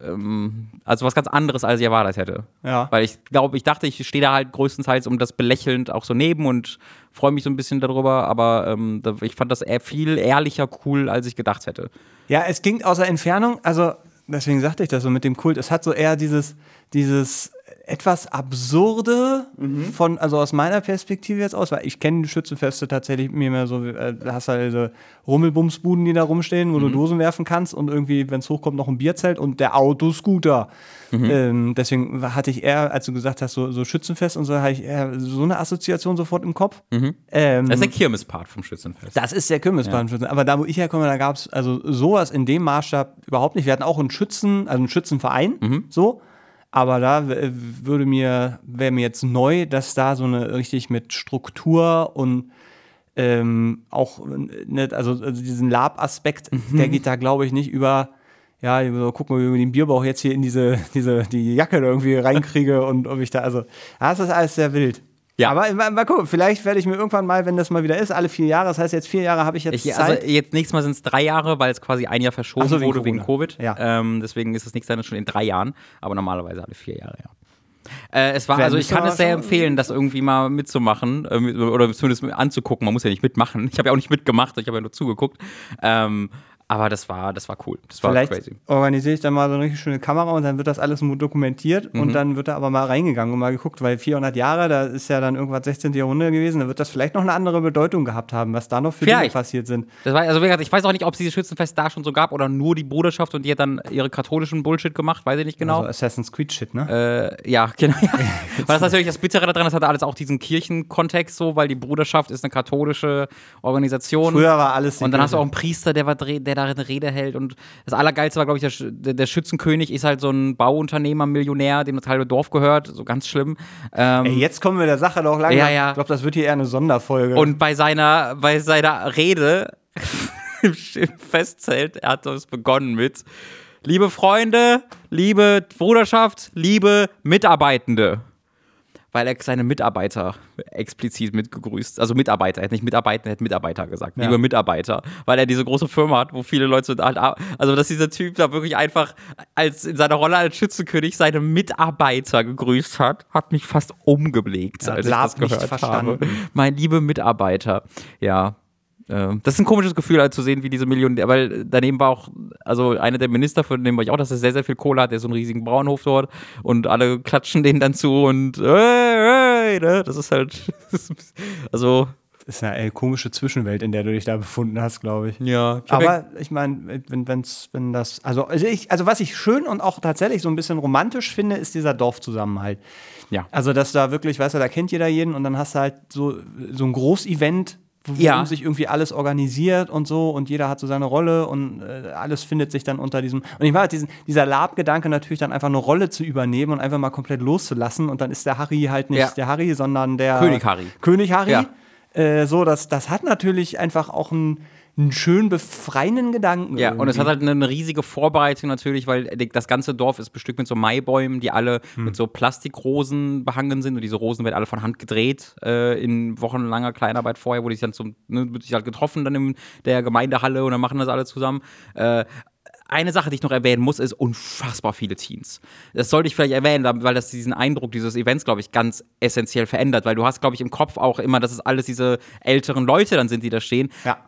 ähm, also was ganz anderes, als ich erwartet hätte. Ja. Weil ich glaube, ich dachte, ich stehe da halt größtenteils um das belächelnd auch so neben und freue mich so ein bisschen darüber, aber ähm, ich fand das eher viel ehrlicher cool, als ich gedacht hätte. Ja, es ging aus der Entfernung, also deswegen sagte ich das so mit dem Kult, es hat so eher dieses, dieses etwas absurde von, also aus meiner Perspektive jetzt aus, weil ich kenne die Schützenfeste tatsächlich mir mehr so, äh, hast halt diese Rummelbumsbuden, die da rumstehen, wo du Dosen werfen kannst und irgendwie, wenn es hochkommt, noch ein Bierzelt und der Autoscooter. Ähm, deswegen hatte ich eher, als du gesagt hast, so, so Schützenfest und so, hatte ich eher so eine Assoziation sofort im Kopf. Ähm, Das ist der Kirmespart vom Schützenfest. das ist der Kirmesbahnschützen. Aber da, wo ich herkomme, da gab es also sowas in dem Maßstab überhaupt nicht. Wir hatten auch einen Schützen, also einen Schützenverein, so. Aber da äh, würde mir, wäre mir jetzt neu, dass da so eine richtig mit Struktur und ähm, auch, äh, ne, also, also diesen Lab-Aspekt, der geht da, glaube ich, nicht über, ja, so, gucken, wie ich den Bierbauch jetzt hier in diese, diese, die Jacke irgendwie reinkriege und ob ich da, also, das ist alles sehr wild. Ja. Aber mal, mal gucken, vielleicht werde ich mir irgendwann mal, wenn das mal wieder ist, alle vier Jahre, das heißt jetzt vier Jahre habe ich jetzt Ich, Zeit. also jetzt nächstes Mal sind es drei Jahre, weil es quasi ein Jahr verschoben so, wegen wurde wegen Corona. Covid. Ja. Ähm, deswegen ist es nächstes Jahr schon in drei Jahren, aber normalerweise alle vier Jahre, ja. Äh, es war, Werden also ich kann es sehr empfehlen, das irgendwie mal mitzumachen äh, oder zumindest anzugucken. Man muss ja nicht mitmachen. Ich habe ja auch nicht mitgemacht, ich habe ja nur zugeguckt. Ähm, aber das war, das war cool. Das war Vielleicht crazy. organisiere ich dann mal so eine richtig schöne Kamera und dann wird das alles dokumentiert Mhm. und dann wird da aber mal reingegangen und mal geguckt, weil 400 Jahre, da ist ja dann irgendwas 16. Jahrhundert gewesen, da wird das vielleicht noch eine andere Bedeutung gehabt haben, was da noch für Dinge Vielleicht. passiert sind. Das war, also wie gesagt, ich weiß auch nicht, ob es dieses Schützenfest da schon so gab oder nur die Bruderschaft und die hat dann ihre katholischen Bullshit gemacht, weiß ich nicht genau. Also Assassin's Creed Shit, ne? Äh, ja, genau. weil das ist natürlich das Bittere daran, das hatte alles auch diesen Kirchenkontext so, weil die Bruderschaft ist eine katholische Organisation. Früher war alles Und dann hast du auch Kirche. einen Priester, der, war, der da eine Rede hält. Und das Allergeilste war, glaube ich, der, der, Schützenkönig ist halt so ein Bauunternehmer, Millionär, dem das halbe Dorf gehört. So ganz schlimm. Ähm, Ey, jetzt kommen wir der Sache doch langsam. Ja, ja. Ich glaube, das wird hier eher eine Sonderfolge. und bei seiner, bei seiner Rede im Festzelt, er hat das begonnen mit Liebe Freunde, liebe Bruderschaft, liebe Mitarbeitende. Weil er seine Mitarbeiter explizit mitgegrüßt. Also Mitarbeiter, er hätte nicht Mitarbeiter, er hätte Mitarbeiter gesagt. Ja. Liebe Mitarbeiter. Weil er diese große Firma hat, wo viele Leute halt. ar- Also, dass dieser Typ da wirklich einfach als in seiner Rolle als Schützenkönig seine Mitarbeiter gegrüßt hat, hat mich fast umgelegt, Ja, als ich das gehört verstanden. habe. Mein liebe Mitarbeiter. Ja. Äh, Das ist ein komisches Gefühl, halt zu sehen, wie diese Millionen, weil daneben war auch, also einer der Minister, von dem war ich auch, dass er sehr, sehr viel Kohle hat, der so einen riesigen Bauernhof dort und alle klatschen denen dann zu und hey, hey, ne? das ist halt, also, das ist eine ey, komische Zwischenwelt, in der du dich da befunden hast, glaube ich. ja. Ich Aber ich meine, wenn, wenn's, wenn das, also, also, ich, also was ich schön und auch tatsächlich so ein bisschen romantisch finde, ist dieser Dorfzusammenhalt. Ja. Also, dass da wirklich, weißt du, da kennt jeder jeden und dann hast du halt so, so ein Großevent, wo Ja. sich irgendwie alles organisiert und so und jeder hat so seine Rolle und äh, alles findet sich dann unter diesem. Und ich mag diesen, dieser Lab-Gedanke natürlich dann einfach eine Rolle zu übernehmen und einfach mal komplett loszulassen und dann ist der Harry halt nicht Ja. der Harry, sondern der König Harry. König Harry. Ja. Äh, so, das, das hat natürlich einfach auch einen, einen schön befreienden Gedanken. Ja, und es hat irgendwie. halt eine riesige Vorbereitung natürlich, weil das ganze Dorf ist bestückt mit so Maibäumen, die alle Hm. mit so Plastikrosen behangen sind. Und diese Rosen werden alle von Hand gedreht äh, in wochenlanger Kleinarbeit vorher, wo die sich dann zum, ne, wird sich halt getroffen dann in der Gemeindehalle und dann machen das alle zusammen. Äh, eine Sache, die ich noch erwähnen muss, ist unfassbar viele Teens. Das sollte ich vielleicht erwähnen, weil das diesen Eindruck dieses Events, glaube ich, ganz essentiell verändert, weil du hast, glaube ich, im Kopf auch immer, dass es alles diese älteren Leute dann sind, die da stehen Ja.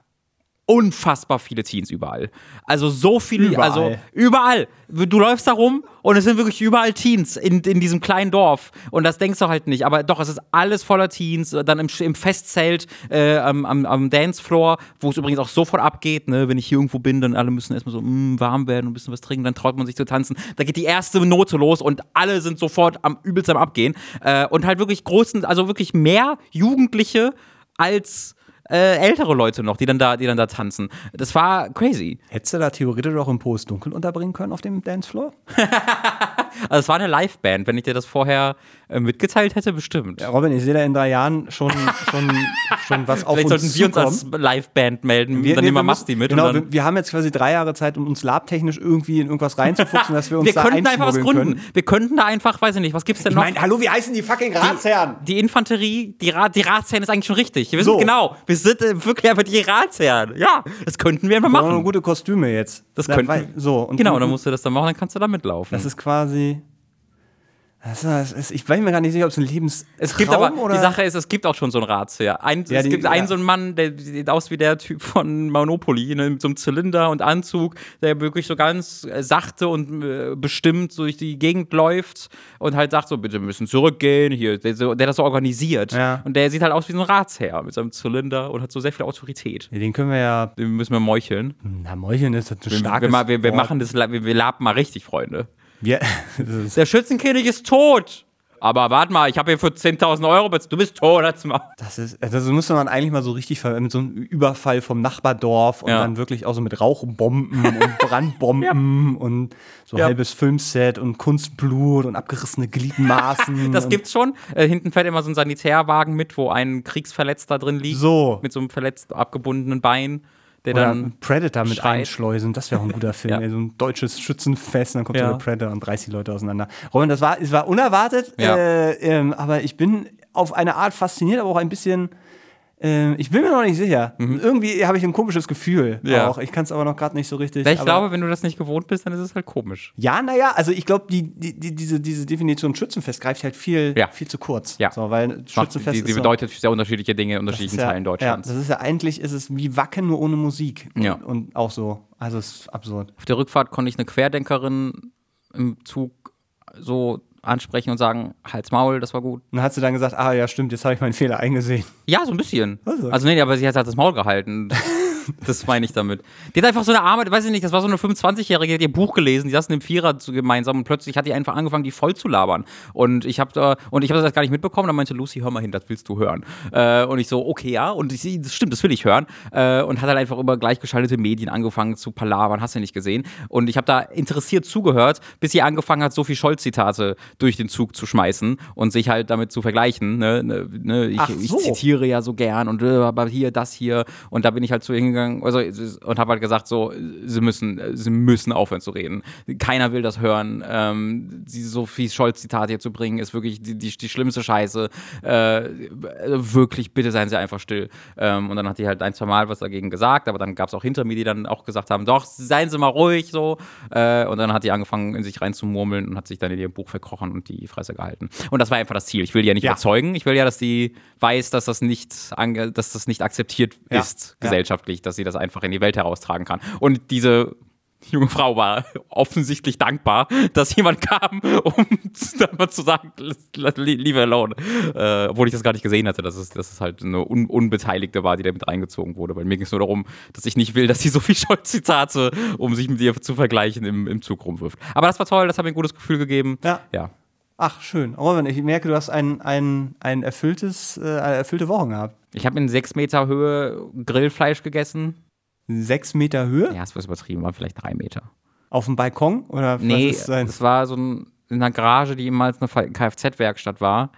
Unfassbar viele Teens überall. Also so viele, Überall. also überall. Du läufst da rum und es sind wirklich überall Teens in, in diesem kleinen Dorf. Und das denkst du halt nicht. Aber doch, es ist alles voller Teens. Dann im, im Festzelt, äh, am, am, am Dancefloor, wo es übrigens auch sofort abgeht. Ne? Wenn ich hier irgendwo bin, dann alle müssen erstmal so mm, warm werden und ein bisschen was trinken. Dann traut man sich zu tanzen. Da geht die erste Note los und alle sind sofort am übelst am Abgehen. Äh, und halt wirklich großen, also wirklich mehr Jugendliche als äh, ältere Leute noch, die dann da, die dann da tanzen. Das war crazy. Hättest du da theoretisch auch im Post dunkel unterbringen können auf dem Dancefloor? Also es war eine Liveband. Wenn ich dir das vorher äh, mitgeteilt hätte, bestimmt. Ja, Robin, ich sehe da in drei Jahren schon, schon, schon was auf Vielleicht uns sollten wir uns als. Liveband melden. Wir- dann nee, nehmen wir wir Masti mit. Genau, wir, wir haben jetzt quasi drei Jahre Zeit, um uns labtechnisch irgendwie in irgendwas reinzufuchsen, dass wir uns wir da könnten einfach was gründen. können. Wir könnten da einfach, weiß ich nicht, was gibt's denn Ich noch? meine, hallo, wie heißen die fucking Ratsherren? die Infanterie, die, Ra die Ratsherren ist eigentlich schon richtig. Wir So. genau. Wir sind äh, wirklich einfach die Ratsherren. Ja, das könnten wir einfach Wir machen. gute Kostüme jetzt. Das könnten So, und Genau, und- dann musst du das dann machen, dann kannst du da mitlaufen. Das ist quasi. Das ist, ich weiß mir gar nicht sicher, ob es ein Lebens. Es gibt aber, die Sache ist, es gibt auch schon so einen Ratsherr. Ein, Ja, es die- gibt ja. einen so einen Mann, der sieht aus wie der Typ von Monopoly, ne, mit so einem Zylinder und Anzug, der wirklich so ganz äh, sachte und äh, bestimmt durch die Gegend läuft und halt sagt so, bitte wir müssen zurückgehen, hier, der, so, der das so organisiert. Ja. Und der sieht halt aus wie so ein Ratsherr mit seinem Zylinder und hat so sehr viel Autorität. Den können wir ja. Den müssen wir meucheln. Na, Meucheln ist das ein Wir, starkes wir, wir, wir machen das, wir, wir laben mal richtig, Freunde. Ist, Der Schützenkönig ist tot. Aber warte mal, ich habe hier für 10.000 Euro, bez- du bist tot, halt's mal. das ist, das müsste man eigentlich mal so richtig mit so einem Überfall vom Nachbardorf und Ja. dann wirklich auch so mit Rauchbomben und Brandbomben und so Ja. halbes Filmset und Kunstblut und abgerissene Gliedmaßen. Das gibt's schon. Äh, hinten fährt immer so ein Sanitärwagen mit, wo ein Kriegsverletzter drin liegt. So. Mit so einem verletzt abgebundenen Bein, der Oder dann. Predator mit schreit. einschleusen, das wäre auch ein guter Film. Ja. So ein deutsches Schützenfest, und dann kommt Ja. der Predator und reißt die Leute auseinander. Robin, das war, es war unerwartet, Ja. äh, ähm, aber ich bin auf eine Art fasziniert, aber auch ein bisschen. Äh, ich bin mir noch nicht sicher. Irgendwie habe ich ein komisches Gefühl Mhm. Ja. auch. Ich kann es aber noch gerade nicht so richtig. ich glaube, wenn du das nicht gewohnt bist, dann ist es halt komisch. Ja, naja, also ich glaube, die, die, die, diese, diese Definition Schützenfest greift halt viel, Ja. viel zu kurz. Ja. So, weil Macht, Schützenfest so- bedeutet sehr unterschiedliche Dinge in unterschiedlichen ja, Teilen Deutschlands. Ja, das ist ja eigentlich ist es wie Wacken nur ohne Musik. Ja. Und, und auch so. Also es ist absurd. Auf der Rückfahrt konnte ich eine Querdenkerin im Zug so ansprechen und sagen, Hals Maul, das war gut. Und dann hat sie dann gesagt, ah ja, stimmt, jetzt habe ich meinen Fehler eingesehen. Ja, so ein bisschen. Also. Also nee, aber sie hat halt das Maul gehalten. Das meine ich damit. Die hat einfach so eine arme, weiß ich nicht, das war so eine 25-Jährige, die hat ihr Buch gelesen, die saßen im Vierer zu gemeinsam und plötzlich hat die einfach angefangen, die voll zu labern. Und ich habe da, und ich habe das gar nicht mitbekommen, dann meinte Lucy, hör mal hin, das willst du hören. Äh, und ich so, okay, ja, und ich, das stimmt, das will ich hören. Äh, und hat halt einfach über gleichgeschaltete Medien angefangen zu palabern, hast du nicht gesehen. Und ich habe da interessiert zugehört, bis sie angefangen hat, Sophie Scholz-Zitate durch den Zug zu schmeißen und sich halt damit zu vergleichen. Ne? Ne, ne, ich, Ach ich so. zitiere ja so gern und äh, aber hier, das hier. Und da bin ich halt zu ihr hingegangen also, und habe halt gesagt, so, sie müssen, sie müssen aufhören zu reden. Keiner will das hören. Ähm, die Sophie Scholz-Zitate hier zu bringen, ist wirklich die, die, die schlimmste Scheiße. Äh, wirklich, bitte seien Sie einfach still. Ähm, und dann hat die halt ein, zwei Mal was dagegen gesagt, aber dann gab es auch hinter mir, die dann auch gesagt haben, doch, seien Sie mal ruhig, so. Äh, und dann hat die angefangen, in sich reinzumurmeln und hat sich dann in ihrem Buch verkrochen und die Fresse gehalten. Und das war einfach das Ziel. Ich will die ja nicht Ja. überzeugen. Ich will ja, dass die weiß, dass das nicht, ange dass das nicht akzeptiert Ja. ist, gesellschaftlich, dass sie das einfach in die Welt heraustragen kann. Und diese junge Frau war offensichtlich dankbar, dass jemand kam, um dann mal zu sagen, leave alone. Äh, obwohl ich das gar nicht gesehen hatte, dass es, dass es halt eine Un Unbeteiligte war, die da mit reingezogen wurde. Weil mir ging es nur darum, dass ich nicht will, dass sie so viel Scholz-Zitate, um sich mit ihr zu vergleichen, im, im Zug rumwirft. Aber das war toll, das hat mir ein gutes Gefühl gegeben. Ja. Ja. Ach, schön. Robin, ich merke, du hast ein, ein, ein erfülltes, äh, eine erfüllte Woche gehabt. Ich habe in sechs Meter Höhe Grillfleisch gegessen. Sechs Meter Höhe? Ja, es war übertrieben, war vielleicht drei Meter. Auf dem Balkon? Oder Nee, es war so ein, in einer Garage, die ehemals eine Kfz-Werkstatt war.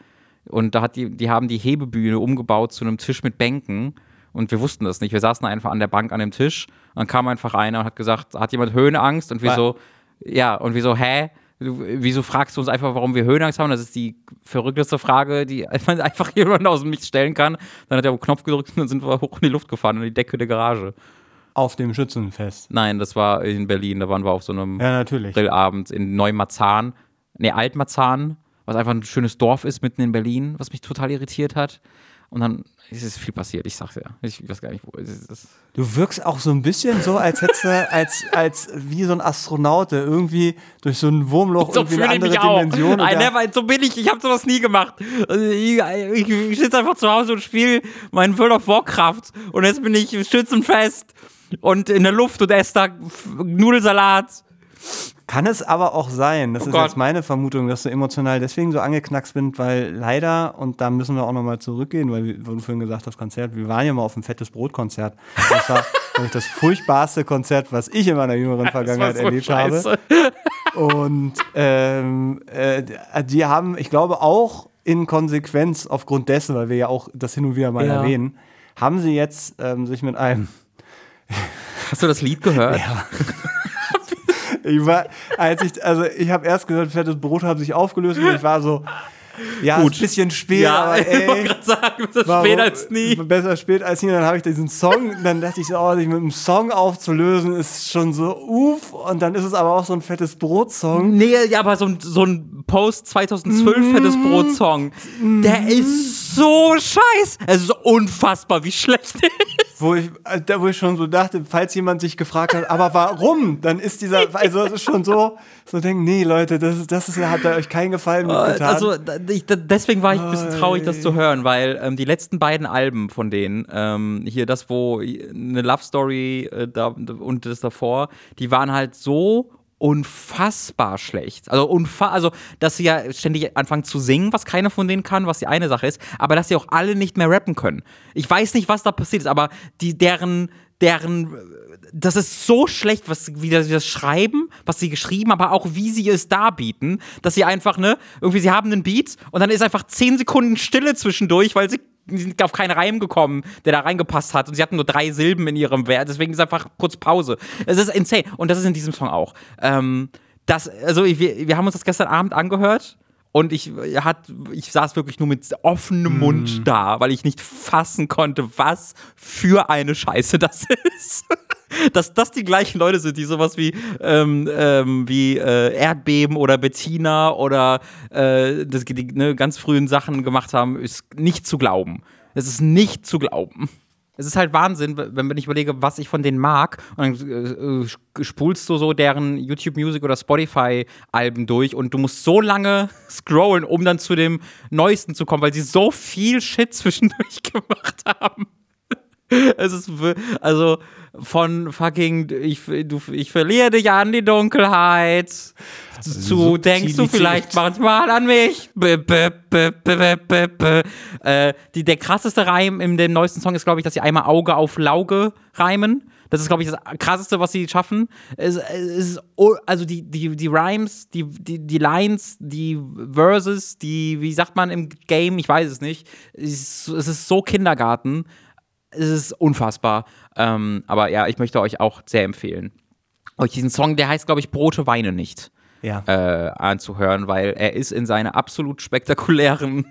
Und da hat die, die haben die Hebebühne umgebaut zu einem Tisch mit Bänken. Und wir wussten das nicht. Wir saßen einfach an der Bank an dem Tisch. Und dann kam einfach einer und hat gesagt, hat jemand Höhenangst? Und wir so, ja, und wir so, hä? Du, wieso fragst du uns einfach, warum wir Höhenangst haben? Das ist die verrückteste Frage, die man einfach jemand aus dem Nichts stellen kann. Dann hat er auf den Knopf gedrückt und dann sind wir hoch in die Luft gefahren, in die Decke der Garage. Auf dem Schützenfest. Nein, das war in Berlin. Da waren wir auf so einem Ja, natürlich. Grillabend in Neumarzahn. Nee, Altmarzahn, was einfach ein schönes Dorf ist mitten in Berlin, was mich total irritiert hat. Und dann ist es viel passiert, ich sag's ja. Ich weiß gar nicht, wo es ist. Du wirkst auch so ein bisschen so, als hättest du, als, als wie so ein Astronaut, der irgendwie durch so ein Wurmloch So irgendwie eine ich andere mich auch. Dimension. I der- never, so bin ich, ich habe sowas nie gemacht. Also ich ich, ich sitze einfach zu Hause und spiele meinen World of Warcraft und jetzt bin ich schützenfest und in der Luft und esse da Nudelsalat. Kann es aber auch sein, das Oh ist Gott. jetzt meine Vermutung, dass du emotional deswegen so angeknackst bist, weil leider, und da müssen wir auch nochmal zurückgehen, weil wir- du vorhin gesagt hast, Konzert, wir waren ja mal auf dem fettes Brot-Konzert. Das war nämlich das furchtbarste Konzert, was ich in meiner jüngeren Vergangenheit so erlebt scheiße. habe. Und ähm, äh, die haben, ich glaube, auch in Konsequenz aufgrund dessen, weil wir ja auch das hin und wieder mal Ja. erwähnen, haben sie jetzt ähm, sich mit einem Hast du das Lied gehört? Ich war, als ich, also ich habe erst gehört, fettes Brot haben sich aufgelöst und ich war so, ja, Gut. ein bisschen spät, Ja, aber ich wollte ey. gerade sagen, ist warum- später als nie. Besser spät als nie. Dann habe ich diesen Song, dann dachte ich so, oh, sich mit einem Song aufzulösen, ist schon so uff. Und dann ist es aber auch so ein fettes Brot-Song. Nee, ja, aber so ein, so ein Post 2012 Mm. fettes Brot-Song, der ist so scheiß. Es ist unfassbar, wie schlecht der ist. Wo ich, äh, da wo ich schon so dachte, falls jemand sich gefragt hat, aber warum? Dann ist dieser, also es ist schon so, so denken, nee, Leute, das ist, das ist hat euch keinen Gefallen mit getan. Also ich, deswegen war ich ein bisschen traurig, das zu hören, weil ähm, die letzten beiden Alben von denen, ähm, hier das, wo eine Love Story äh, da, und das davor, die waren halt so unfassbar schlecht. Also, unfa also, dass sie ja ständig anfangen zu singen, was keiner von denen kann, was die eine Sache ist, aber dass sie auch alle nicht mehr rappen können. Ich weiß nicht, was da passiert ist, aber die, deren, deren, das ist so schlecht, was, wie das, wie das schreiben, was sie geschrieben, aber auch wie sie es darbieten, dass sie einfach, ne, irgendwie, sie haben einen Beat und dann ist einfach 10 Sekunden Stille zwischendurch, weil sie die sind auf keinen Reim gekommen, der da reingepasst hat. Und sie hatten nur drei Silben in ihrem Wert. Deswegen ist einfach kurz Pause. Es ist insane. Und das ist in diesem Song auch. Ähm, das, also wir, wir haben uns das gestern Abend angehört. Und ich, hat, ich saß wirklich nur mit offenem Mund da, weil ich nicht fassen konnte, was für eine Scheiße das ist. Dass das die gleichen Leute sind, die sowas wie, ähm, ähm, wie äh, Erdbeben oder Bettina oder äh, das, die ne, ganz frühen Sachen gemacht haben, ist nicht zu glauben. Es ist nicht zu glauben. Es ist halt Wahnsinn, wenn ich überlege, was ich von denen mag. Und dann äh, äh, spulst du so deren YouTube Music oder Spotify Alben durch und du musst so lange scrollen, um dann zu dem neuesten zu kommen, weil sie so viel Shit zwischendurch gemacht haben. Es ist also von fucking ich, du, ich verliere dich an die Dunkelheit zu so denkst du vielleicht manchmal an mich. B -b -b. Äh, die, der krasseste Reim in dem neuesten Song ist, glaube ich, dass sie einmal Auge auf Lauge reimen. Das ist, glaube ich, das krasseste, was sie schaffen. Es, es ist, also die, die, die Rhymes, die, die, die Lines, die Verses, die, wie sagt man im Game, ich weiß es nicht. Es ist, es ist so Kindergarten. Es ist unfassbar. Ähm, aber ja, ich möchte euch auch sehr empfehlen. Euch diesen Song, der heißt, glaube ich, Brote weine nicht ja. äh, anzuhören, weil er ist in seiner absolut spektakulären.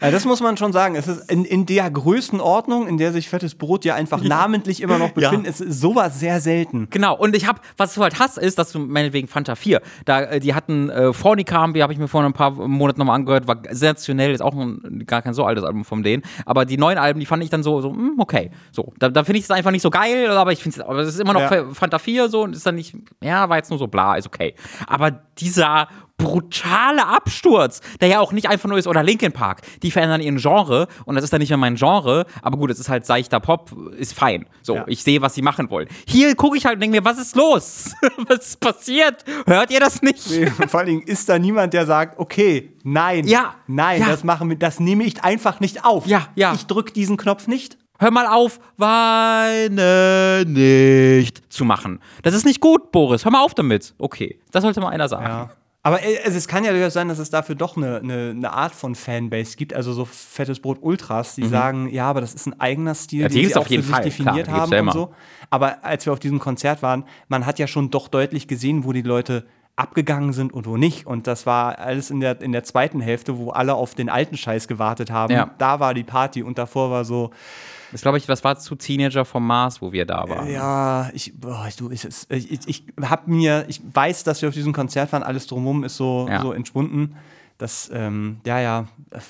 Ja, das muss man schon sagen. Es ist in, in der Größenordnung, in der sich fettes Brot ja einfach namentlich immer noch Ja. befindet, ist sowas sehr selten. Genau, und ich habe, was du halt hast, ist, dass du meinetwegen Fanta 4, da, äh, die hatten äh, Fornica, haben wir, habe ich mir vor ein paar Monaten nochmal angehört, war sensationell, ist auch ein, gar kein so altes Album von denen, aber die neuen Alben, die fand ich dann so, so hm, okay, so, da, da finde ich es einfach nicht so geil, aber ich finde es, aber es ist immer noch Ja. Fanta 4 so und ist dann nicht, ja, war jetzt nur so bla, ist okay. Aber dieser brutale Absturz, der ja auch nicht einfach nur ist, oder Linkin Park, die verändern ihren Genre und das ist dann nicht mehr mein Genre, aber gut, es ist halt seichter Pop, ist fein. So, Ja. ich sehe, was sie machen wollen. Hier gucke ich halt und denke mir, was ist los? was ist passiert? Hört ihr das nicht? Nee, Vor allen Dingen ist da niemand, der sagt, okay, nein, Ja, nein, ja. das machen wir, das nehme ich einfach nicht auf. Ja, ja. Ich drücke diesen Knopf nicht. Hör mal auf, weine nicht zu machen. Das ist nicht gut, Boris. Hör mal auf damit. Okay, das sollte mal einer sagen. Ja. Aber äh, es, es kann ja durchaus sein, dass es dafür doch eine, eine, eine Art von Fanbase gibt, also so fettes Brot Ultras, die sagen, ja, aber das ist ein eigener Stil, Mhm. Ja, den sie auf auch jeden für sich Fall, definiert klar, haben ja und so. Aber als wir auf diesem Konzert waren, man hat ja schon doch deutlich gesehen, wo die Leute abgegangen sind und wo nicht. Und das war alles in der, in der zweiten Hälfte, wo alle auf den alten Scheiß gewartet haben. Ja. Da war die Party und davor war so, Das glaube ich, das war zu Teenager vom Mars, wo wir da waren. Ja, ich, boah, ich, du, ich, ich, ich, ich hab mir, ich weiß, dass wir auf diesem Konzert waren, alles drumherum ist so, Ja. so entschwunden. Das, ähm, ja, ja, äh,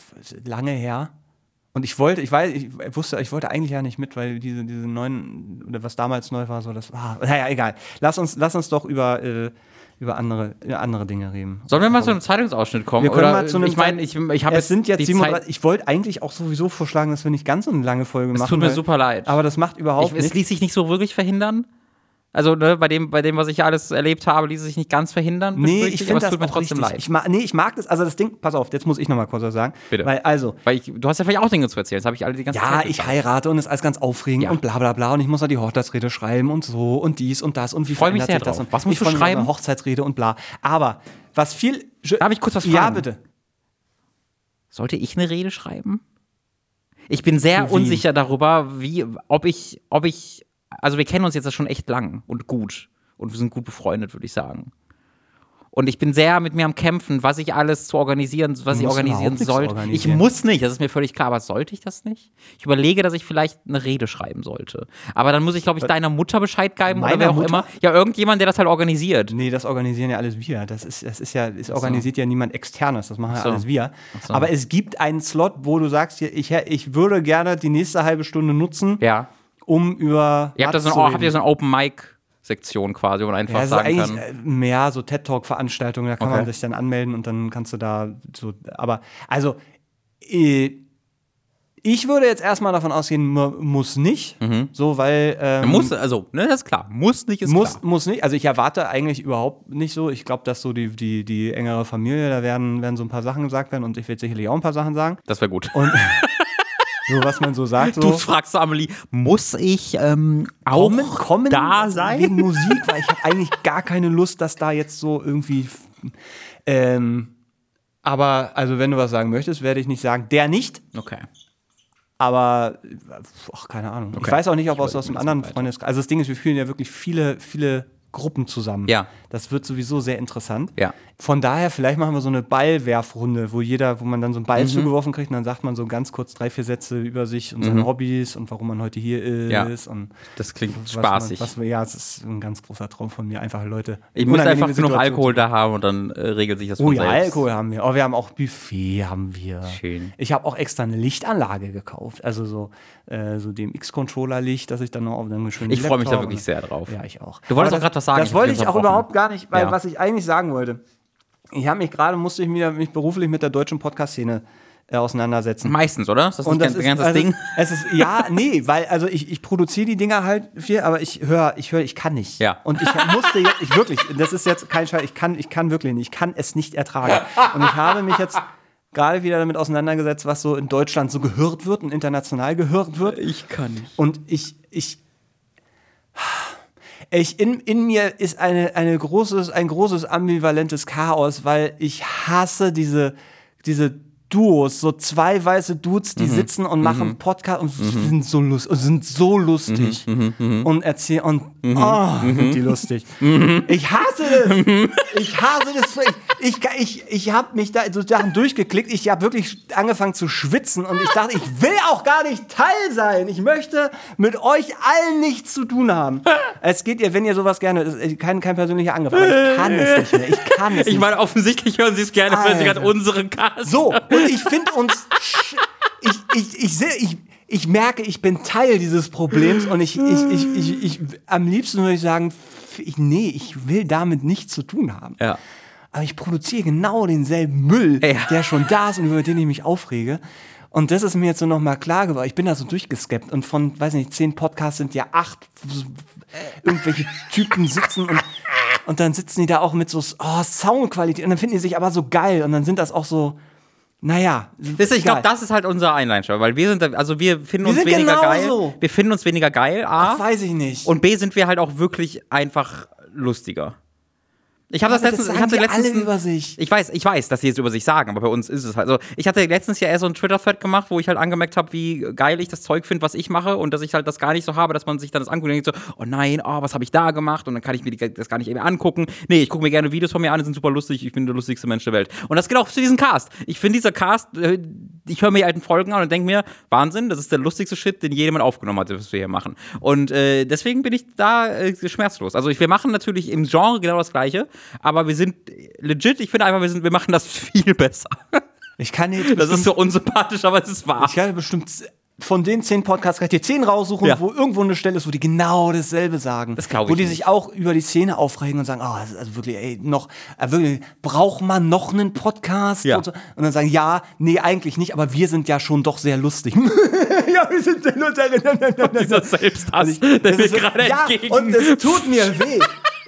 lange her. Und ich wollte, ich weiß, ich wusste, ich wollte eigentlich ja nicht mit, weil diese, diese neuen, oder was damals neu war, so, das war, naja, egal. Lass uns, lass uns doch über, äh, über andere, über andere Dinge reden. Sollen wir mal zu einem Zeitungsausschnitt kommen? Wir können Oder, mal zu einem ich meine, ich, ich habe es sind jetzt die 37, Zeit, ich wollte eigentlich auch sowieso vorschlagen, dass wir nicht ganz so eine lange Folge Es machen. tut mir weil- super leid. Aber das macht überhaupt ich, es nichts. ließ sich nicht so wirklich verhindern. Also, ne, bei dem, bei dem, was ich alles erlebt habe, ließ es sich nicht ganz verhindern. Nee, ich finde das tut mir trotzdem richtig. leid. Ich mag, nee, ich mag das. Also das Ding, pass auf, jetzt muss ich noch mal kurz was sagen. Bitte. Weil also, Weil ich, du hast ja vielleicht auch Dinge zu erzählen. Das habe ich alle die ganze ja, Zeit ich gesagt. heirate und es ist alles ganz aufregend Ja. und bla bla bla und ich muss noch die Hochzeitsrede schreiben und so und dies und das und wie freu mich sehr drauf. und Was musst ich du mich schreiben? Hochzeitsrede und bla. Aber was viel Darf ich kurz was Ja, fragen? bitte. Sollte ich eine Rede schreiben? Ich bin sehr unsicher darüber, wie, ob ich, ob ich, also wir kennen uns jetzt schon echt lang und gut und wir sind gut befreundet, würde ich sagen. Und ich bin sehr mit mir am Kämpfen, was ich alles zu organisieren, was ich organisieren sollte. Ich organisieren. muss nicht, das ist mir völlig klar, aber sollte ich das nicht? Ich überlege, dass ich vielleicht eine Rede schreiben sollte. Aber dann muss ich, glaube ich, deiner Mutter Bescheid geben oder Meiner wer auch Mutter? immer. Ja, irgendjemand, der das halt organisiert. Nee, das organisieren ja alles wir. Das ist, das ist ja, es organisiert ja niemand externes, das machen ja so. alles wir. so. Aber es gibt einen Slot, wo du sagst, ich, ich würde gerne die nächste halbe Stunde nutzen, Ja. Um über. Ihr habt, da so, reden. habt ihr so eine Open-Mic-Sektion quasi, wo man einfach Ja, also sagen eigentlich kann. äh, mehr so TED-Talk-Veranstaltungen, da kann Okay. man sich dann anmelden und dann kannst du da so, aber also äh, ich würde jetzt erstmal davon ausgehen, mu- muss nicht, so, weil ähm, Muss, also, ne, das ist klar. Muss nicht, ist muss, klar. muss nicht. Also ich erwarte eigentlich überhaupt nicht so. Ich glaube, dass so die, die, die engere Familie, da werden, werden so ein paar Sachen gesagt werden und ich werde sicherlich auch ein paar Sachen sagen. Das wäre gut. Und so, was man so sagt. So. Du fragst Amelie, muss ich ähm, auch kommen, kommen da sein? wegen Musik, weil ich habe eigentlich gar keine Lust, dass da jetzt so irgendwie. Ähm, aber also wenn du was sagen möchtest, werde ich nicht sagen, der nicht. Okay. Aber ach, keine Ahnung. Ich Okay. weiß auch nicht, ob Ich aus, aus das anderen. Freundeskreis. Also das Ding ist, wir führen ja wirklich viele, viele Gruppen zusammen. Ja. Das wird sowieso sehr interessant. Ja. Von daher, vielleicht machen wir so eine Ballwerfrunde, wo jeder, wo man dann so einen Ball Mhm. zugeworfen kriegt und dann sagt man so ganz kurz drei, vier Sätze über sich und seine Hobbys und warum man heute hier ist. Mhm. Ja. Und Das klingt was spaßig. Man, was, ja, es ist ein ganz großer Traum von mir, einfach Leute. ich muss einfach genug Alkohol da haben und dann äh, regelt sich das Oh ja, selbst. Alkohol haben wir. Oh, wir haben auch Buffet, haben wir. Schön. Ich habe auch extra eine Lichtanlage gekauft. Also so, äh, so dem X-Controller-Licht, dass ich dann noch auf einem schönen Ich freue mich da wirklich sehr drauf. Ja, ich auch. Du wolltest Aber auch grad was sagen, Das wollte ich auch überhaupt gar nicht, weil Ja. was ich eigentlich sagen wollte. Ich habe mich gerade, musste ich mir, mich beruflich mit der deutschen Podcast-Szene äh, auseinandersetzen. Meistens, oder? Ist das nicht das ein ganzes also, Ding? Es ist, ja, nee, weil, also ich, ich produziere die Dinger halt viel, aber ich höre, ich höre, ich kann nicht. Ja. Und ich musste jetzt, ich wirklich, das ist jetzt kein Scheiß, ich kann, ich kann wirklich nicht, ich kann es nicht ertragen. Und ich habe mich jetzt gerade wieder damit auseinandergesetzt, was so in Deutschland so gehört wird und international gehört wird. Ich kann nicht. Und ich, ich, ich in, in mir ist eine, eine großes, ein großes ambivalentes Chaos, weil ich hasse diese, diese Duos, so zwei weiße Dudes, Mhm. die sitzen und machen Podcast und sind so lust, und sind so lustig Mhm. und erzählen und oh, sind die lustig. Mhm. Ich hasse das. Ich hasse das. Ich, ich, ich, ich habe mich da so Sachen durchgeklickt. Ich habe wirklich angefangen zu schwitzen und ich dachte, ich will auch gar nicht Teil sein. Ich möchte mit euch allen nichts zu tun haben. Es geht ihr, wenn ihr sowas gerne, ist kein, kein persönlicher Angriff, aber ich kann es nicht mehr. Ich kann es Ich nicht. meine, offensichtlich hören sie es gerne, wenn sie gerade Alter. unseren Cast. So, und ich finde uns. Ich, ich, ich, seh- ich, ich merke, ich bin Teil dieses Problems und ich, ich, ich, ich, ich am liebsten würde ich sagen, ich, nee, ich will damit nichts zu tun haben. Ja. Aber ich produziere genau denselben Müll, Ja. der schon da ist und über den ich mich aufrege. Und das ist mir jetzt so nochmal klar geworden. Ich bin da so durchgeskeppt und von, weiß nicht, zehn Podcasts sind ja acht irgendwelche Typen sitzen und, und dann sitzen die da auch mit so oh, Soundqualität und dann finden die sich aber so geil und dann sind das auch so, naja. Ihr, ich glaube, das ist halt unser Einleinshow, weil wir sind, da- also wir finden Wir uns weniger geil. genauso. Wir finden uns weniger geil, A. Weiß ich nicht. Und B sind wir halt auch wirklich einfach lustiger. Ich habe das letztens, ich sagen hatte letztens alle über sich. Ich weiß, ich weiß, dass sie jetzt über sich sagen, aber bei uns ist es halt so. Ich hatte letztens ja eher so ein Twitter-Thread gemacht, wo ich halt angemerkt habe, wie geil ich das Zeug finde, was ich mache und dass ich halt das gar nicht so habe, dass man sich dann das anguckt und denkt so, oh nein, oh, was habe ich da gemacht und dann kann ich mir das gar nicht mehr angucken. Nee, ich gucke mir gerne Videos von mir an, die sind super lustig, ich bin der lustigste Mensch der Welt. Und das geht auch zu diesem Cast. Ich finde dieser Cast, äh, ich höre mir die alten Folgen an und denke mir, Wahnsinn, das ist der lustigste Shit, den jemand aufgenommen hat, was wir hier machen. Und äh, deswegen bin ich da äh, schmerzlos. Also ich, wir machen natürlich im Genre genau das Gleiche, aber wir sind legit, ich finde einfach, wir, sind, wir machen das viel besser. Ich kann jetzt Das bestimmt, ist so unsympathisch, aber es ist wahr. ich kann bestimmt von den zehn Podcasts kann ich dir zehn raussuchen, Ja. wo irgendwo eine Stelle ist, wo die genau dasselbe sagen. Das glaub Wo ich die nicht. sich auch über die Szene aufregen und sagen, oh, das ist also wirklich, ey, noch, äh, wirklich, braucht man noch einen Podcast? Ja. Und, so. und dann sagen, ja, nee, eigentlich nicht, aber wir sind ja schon doch sehr lustig. ja, wir sind sehr lustig. Dieser Selbsthass, ich- der das mir gerade ja, entgegen. Und es tut mir weh.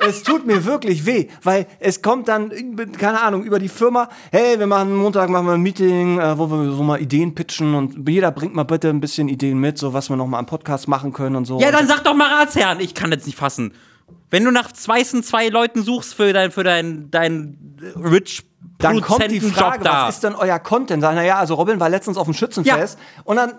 Es tut mir wirklich weh, weil es kommt dann, keine Ahnung, über die Firma, hey, wir machen Montag machen wir ein Meeting, äh, wo wir so mal Ideen pitchen und jeder bringt mal bitte ein bisschen Ideen mit, so was wir noch mal am Podcast machen können und so. ja, dann sag doch mal Ratsherrn. Ich kann das nicht fassen. Wenn du nach zwei, zwei Leuten suchst für dein, für dein, dein Rich dann kommt die Frage, da. was ist denn euer Content? Naja, also Robin war letztens auf dem Schützenfest und dann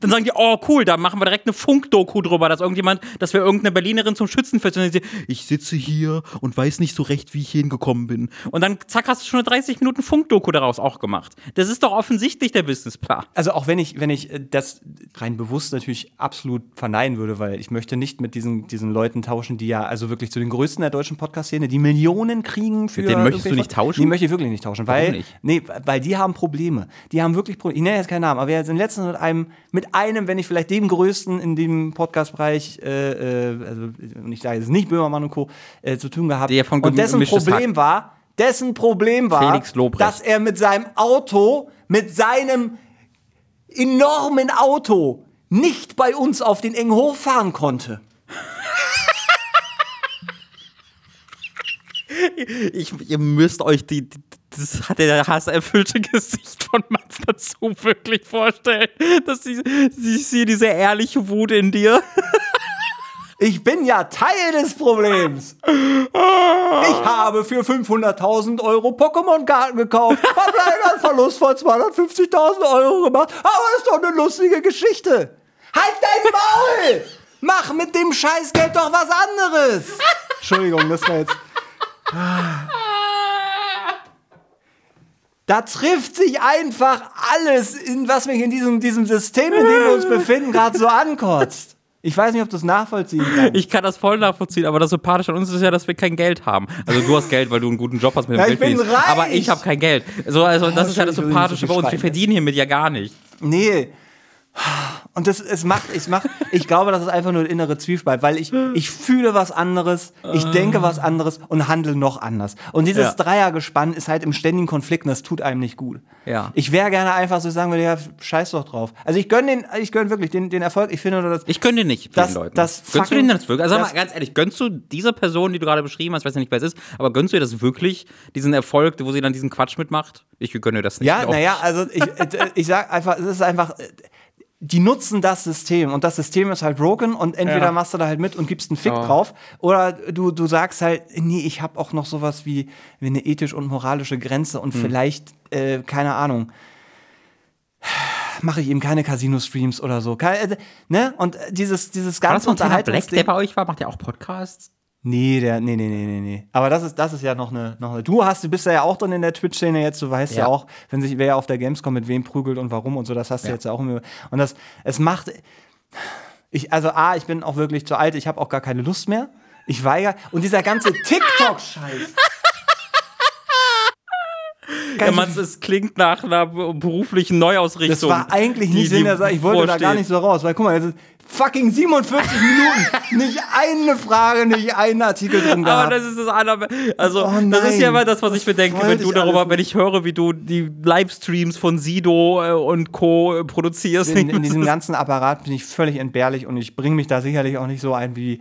Dann sagen die, oh cool, da machen wir direkt eine Funkdoku drüber, dass irgendjemand, dass wir irgendeine Berlinerin zum Schützenfest und sie, ich sitze hier und weiß nicht so recht, wie ich hier hingekommen bin. Und dann zack, hast du schon eine 30 Minuten Funkdoku daraus auch gemacht. Das ist doch offensichtlich der Businessplan. Also auch wenn ich, wenn ich äh, das rein bewusst natürlich absolut verneinen würde, weil ich möchte nicht mit diesen, diesen Leuten tauschen, die ja also wirklich zu den größten der deutschen Podcast-Szene, die Millionen kriegen für. Mit denen möchtest du nicht tauschen? Die möchte ich wirklich nicht tauschen, Warum weil nicht? nee, weil die haben Probleme. Die haben wirklich Probleme. Ich nenne jetzt keinen Namen, aber wir sind letztens mit einem, mit einem, wenn nicht vielleicht dem größten in dem Podcast-Bereich, äh, äh, also ich sage jetzt nicht Böhmermann und Co. Äh, zu tun gehabt. Der von und dessen Problem war, dessen Problem war, dass er mit seinem Auto, mit seinem enormen Auto nicht bei uns auf den engen Hof fahren konnte. Ich, ihr müsst euch die das hat der hasserfüllte Gesicht von Mats dazu wirklich vorstellen, dass sie, sie, sie diese ehrliche Wut in dir. Ich bin ja Teil des Problems. Ich habe für 500.000 Euro Pokémon-Karten gekauft, habe leider einen Verlust von 250.000 Euro gemacht, aber ist doch eine lustige Geschichte. Halt dein Maul! Mach mit dem Scheißgeld doch was anderes. Entschuldigung, das war jetzt. Da trifft sich einfach alles, in was mich in diesem, diesem System, in dem wir uns befinden, gerade so ankotzt. Ich weiß nicht, ob du es nachvollziehen kannst. Ich kann das voll nachvollziehen, aber das Sympathische an uns ist ja, dass wir kein Geld haben. Also du hast Geld, weil du einen guten Job hast mit dem Ja, Geld ich bin verdienst. reich. Aber ich habe kein Geld. So, also das ist ja das Sympathische bei uns. Wir verdienen hiermit ja gar nicht. Nee. Und das, es macht, ich mach, ich glaube, das ist einfach nur der innere Zwiespalt, weil ich, ich fühle was anderes, ich denke was anderes und handle noch anders. Und dieses Ja. Dreiergespann ist halt im ständigen Konflikt und das tut einem nicht gut. Ja. Ich wäre gerne einfach so sagen würde, ja, scheiß doch drauf. Also ich gönne den, ich gönne wirklich den, den Erfolg, ich finde nur, dass, Ich gönne dir nicht, Das- Leuten. das gönnst du fucking- denen das wirklich? Also das- mal ganz ehrlich, gönnst du dieser Person, die du gerade beschrieben hast, ich weiß ja nicht, wer es ist, aber gönnst du ihr das wirklich, diesen Erfolg, wo sie dann diesen Quatsch mitmacht? Ich gönne dir das nicht. Ja, naja, also ich, äh, ich sag einfach, es ist einfach, äh, die nutzen das System und das System ist halt broken und entweder Ja. machst du da halt mit und gibst einen Fick Ja. drauf oder du, du sagst halt, nee, ich habe auch noch sowas wie, wie eine ethisch und moralische Grenze Hm. und vielleicht, äh, keine Ahnung, mache ich eben keine Casino-Streams oder so. Keine, äh, ne? Und äh, dieses, dieses ganze Montana Black, der bei euch war? Macht der auch Podcasts? Nee, der, nee, nee, nee, nee, nee. Aber das ist, das ist ja noch eine, noch eine. Du hast, du bist ja auch drin in der Twitch-Szene jetzt, du weißt ja. Ja. auch, wenn sich wer auf der Gamescom mit wem prügelt und warum und so, das hast du Ja. jetzt ja auch immer. Und das, es macht. Ich, also A, ich bin auch wirklich zu alt, ich habe auch gar keine Lust mehr. Ich weigere. Und dieser ganze TikTok-Scheiß. Ja, man, es klingt nach einer beruflichen Neuausrichtung. das war eigentlich nicht die- Sinn der Sache. Ich wollte da gar vorsteht. nicht so raus, weil guck mal, jetzt fucking 47 Minuten. nicht eine Frage, nicht einen Artikel drin gehabt. Aber das ist das andere. Also, Oh das ist ja immer das, was ich mir denke, wenn du darüber, wenn ich höre, wie du die Livestreams von Sido äh, und Co. produzierst. in, in diesem ganzen Apparat bin ich völlig entbehrlich und ich bringe mich da sicherlich auch nicht so ein, wie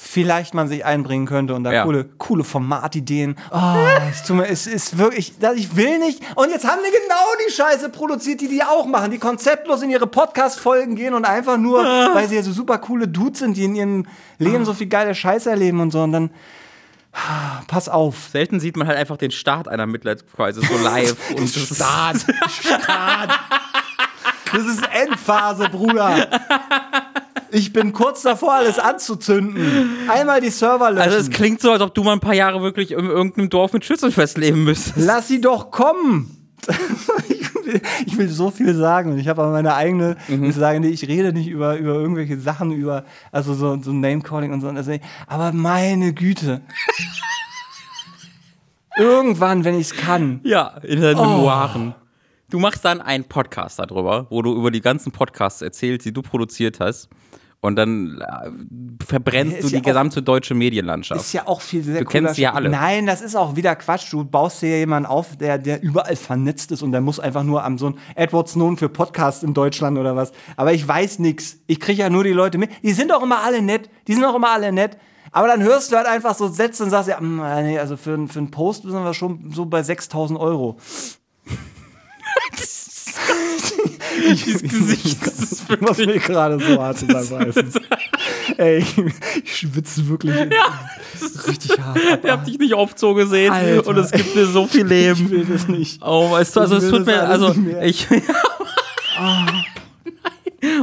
vielleicht man sich einbringen könnte und da Ja. coole, coole Formatideen. Oh, es, tut mir, es ist wirklich, ich will nicht. Und jetzt haben die genau die Scheiße produziert, die die auch machen, die konzeptlos in ihre Podcast-Folgen gehen und einfach nur, weil sie ja so super coole Dudes sind, die in ihrem Leben so viel geile Scheiße erleben und so und dann. Pass auf. Selten sieht man halt einfach den Start einer Midlife-Crisis so live. und Start. Start. Das ist Endphase, Bruder. Ich bin kurz davor, alles anzuzünden. Einmal die Server löschen. Also es klingt so, als ob du mal ein paar Jahre wirklich in irgendeinem Dorf mit Schützenfest leben müsstest. Lass sie doch kommen. Ich will, so viel sagen und ich habe aber meine eigene, ich sage, nee, ich rede nicht über, über irgendwelche Sachen, über, also so, so Name-Calling und so. Also, aber meine Güte. Irgendwann, wenn ich es kann. Ja, in deinen Memoiren. Du machst dann einen Podcast darüber, wo du über die ganzen Podcasts erzählst, die du produziert hast. Und dann äh, verbrennst Ist du ja die auch- gesamte deutsche Medienlandschaft. Ist ja auch viel sehr Du kennst sie ja alle. Nein, das ist auch wieder Quatsch. Du baust dir jemanden auf, der, der überall vernetzt ist und der muss einfach nur am so ein Edward Snowden für Podcasts in Deutschland oder was. Aber ich weiß nix. Ich kriege ja nur die Leute mit. Die sind doch immer alle nett. Die sind doch immer alle nett. Aber dann hörst du halt einfach so Sätze und sagst ja, "Mm, nee, also für, einen- für einen Post sind wir schon so bei 6000 Euro. Dieses Gesicht, das ist Was mir gerade so hart in meinem Reifen. Ey, ich schwitze wirklich richtig hart. ab. Ich hab dich nicht oft so gesehen Alter. und es gibt mir so viel Ich Leben. will das nicht. Oh, weißt du, also Ich es will tut das mir, also ich.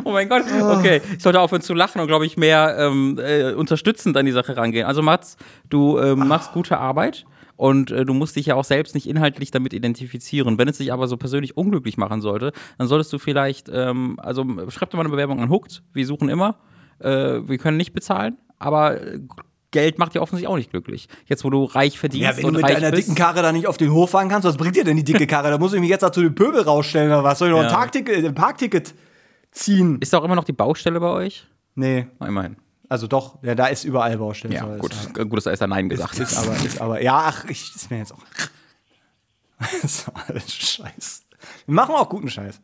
Oh mein Gott, okay. Ich sollte aufhören zu lachen und, glaube ich, mehr ähm, äh, unterstützend an die Sache rangehen. Also, Mats, du ähm, machst gute Arbeit und äh, du musst dich ja auch selbst nicht inhaltlich damit identifizieren. Wenn es dich aber so persönlich unglücklich machen sollte, dann solltest du vielleicht, ähm, also schreib dir mal eine Bewerbung an Hooked. Wir suchen immer. Äh, wir können nicht bezahlen, aber äh, Geld macht dir offensichtlich auch nicht glücklich. Jetzt, wo du reich verdienst Ja, wenn du und mit deiner bist. dicken Karre da nicht auf den Hof fahren kannst, was bringt dir denn die dicke Karre? Da muss ich mich jetzt dazu den Pöbel rausstellen oder was? Soll ich noch ein, Ja. Tagticket, ein Parkticket ziehen? Ist da auch immer noch die Baustelle bei euch? Nee, Na, immerhin. Also doch, ja, da ist überall Baustelle. Ja, gut, Ist, gut, dass er erst Nein gesagt ist aber, ist aber, ja, ach, ich, ist mir jetzt auch. das ist alles Scheiß. Wir machen auch guten Scheiß.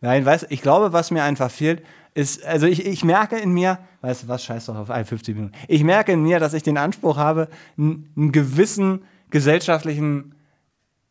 Nein, weißt ich glaube, was mir einfach fehlt, ist, also ich, ich merke in mir, weißt du was, scheiß doch auf 51 Minuten. Ich merke in mir, dass ich den Anspruch habe, einen gewissen gesellschaftlichen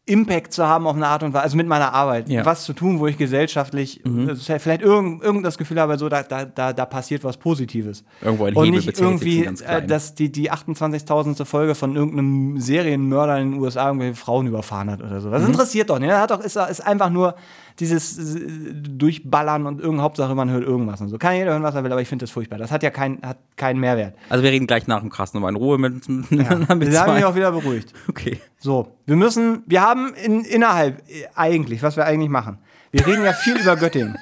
Impact zu haben auf eine Art und Weise, also mit meiner Arbeit, Ja. was zu tun, wo ich gesellschaftlich also vielleicht irgend, irgend das Gefühl habe, so da, da, da, da passiert was Positives. Irgendwo ein und Hebel nicht betätigt, irgendwie, äh, dass die, die 28.000. Folge von irgendeinem Serienmörder in den USA irgendwelche Frauen überfahren hat oder so. Mhm. Das interessiert doch nicht. Er hat doch, ist, ist einfach nur dieses äh, Durchballern und irgendeine Hauptsache, man hört irgendwas und so. Kann jeder hören, was er will, aber ich finde das furchtbar. Das hat ja kein, hat keinen Mehrwert. Also wir reden gleich nach dem Krass nochmal in Ruhe mit, mit, Ja. mit Da habe ich auch wieder beruhigt. Okay. So, wir müssen, wir haben in, innerhalb, eigentlich, was wir eigentlich machen. Wir reden ja viel über Göttingen.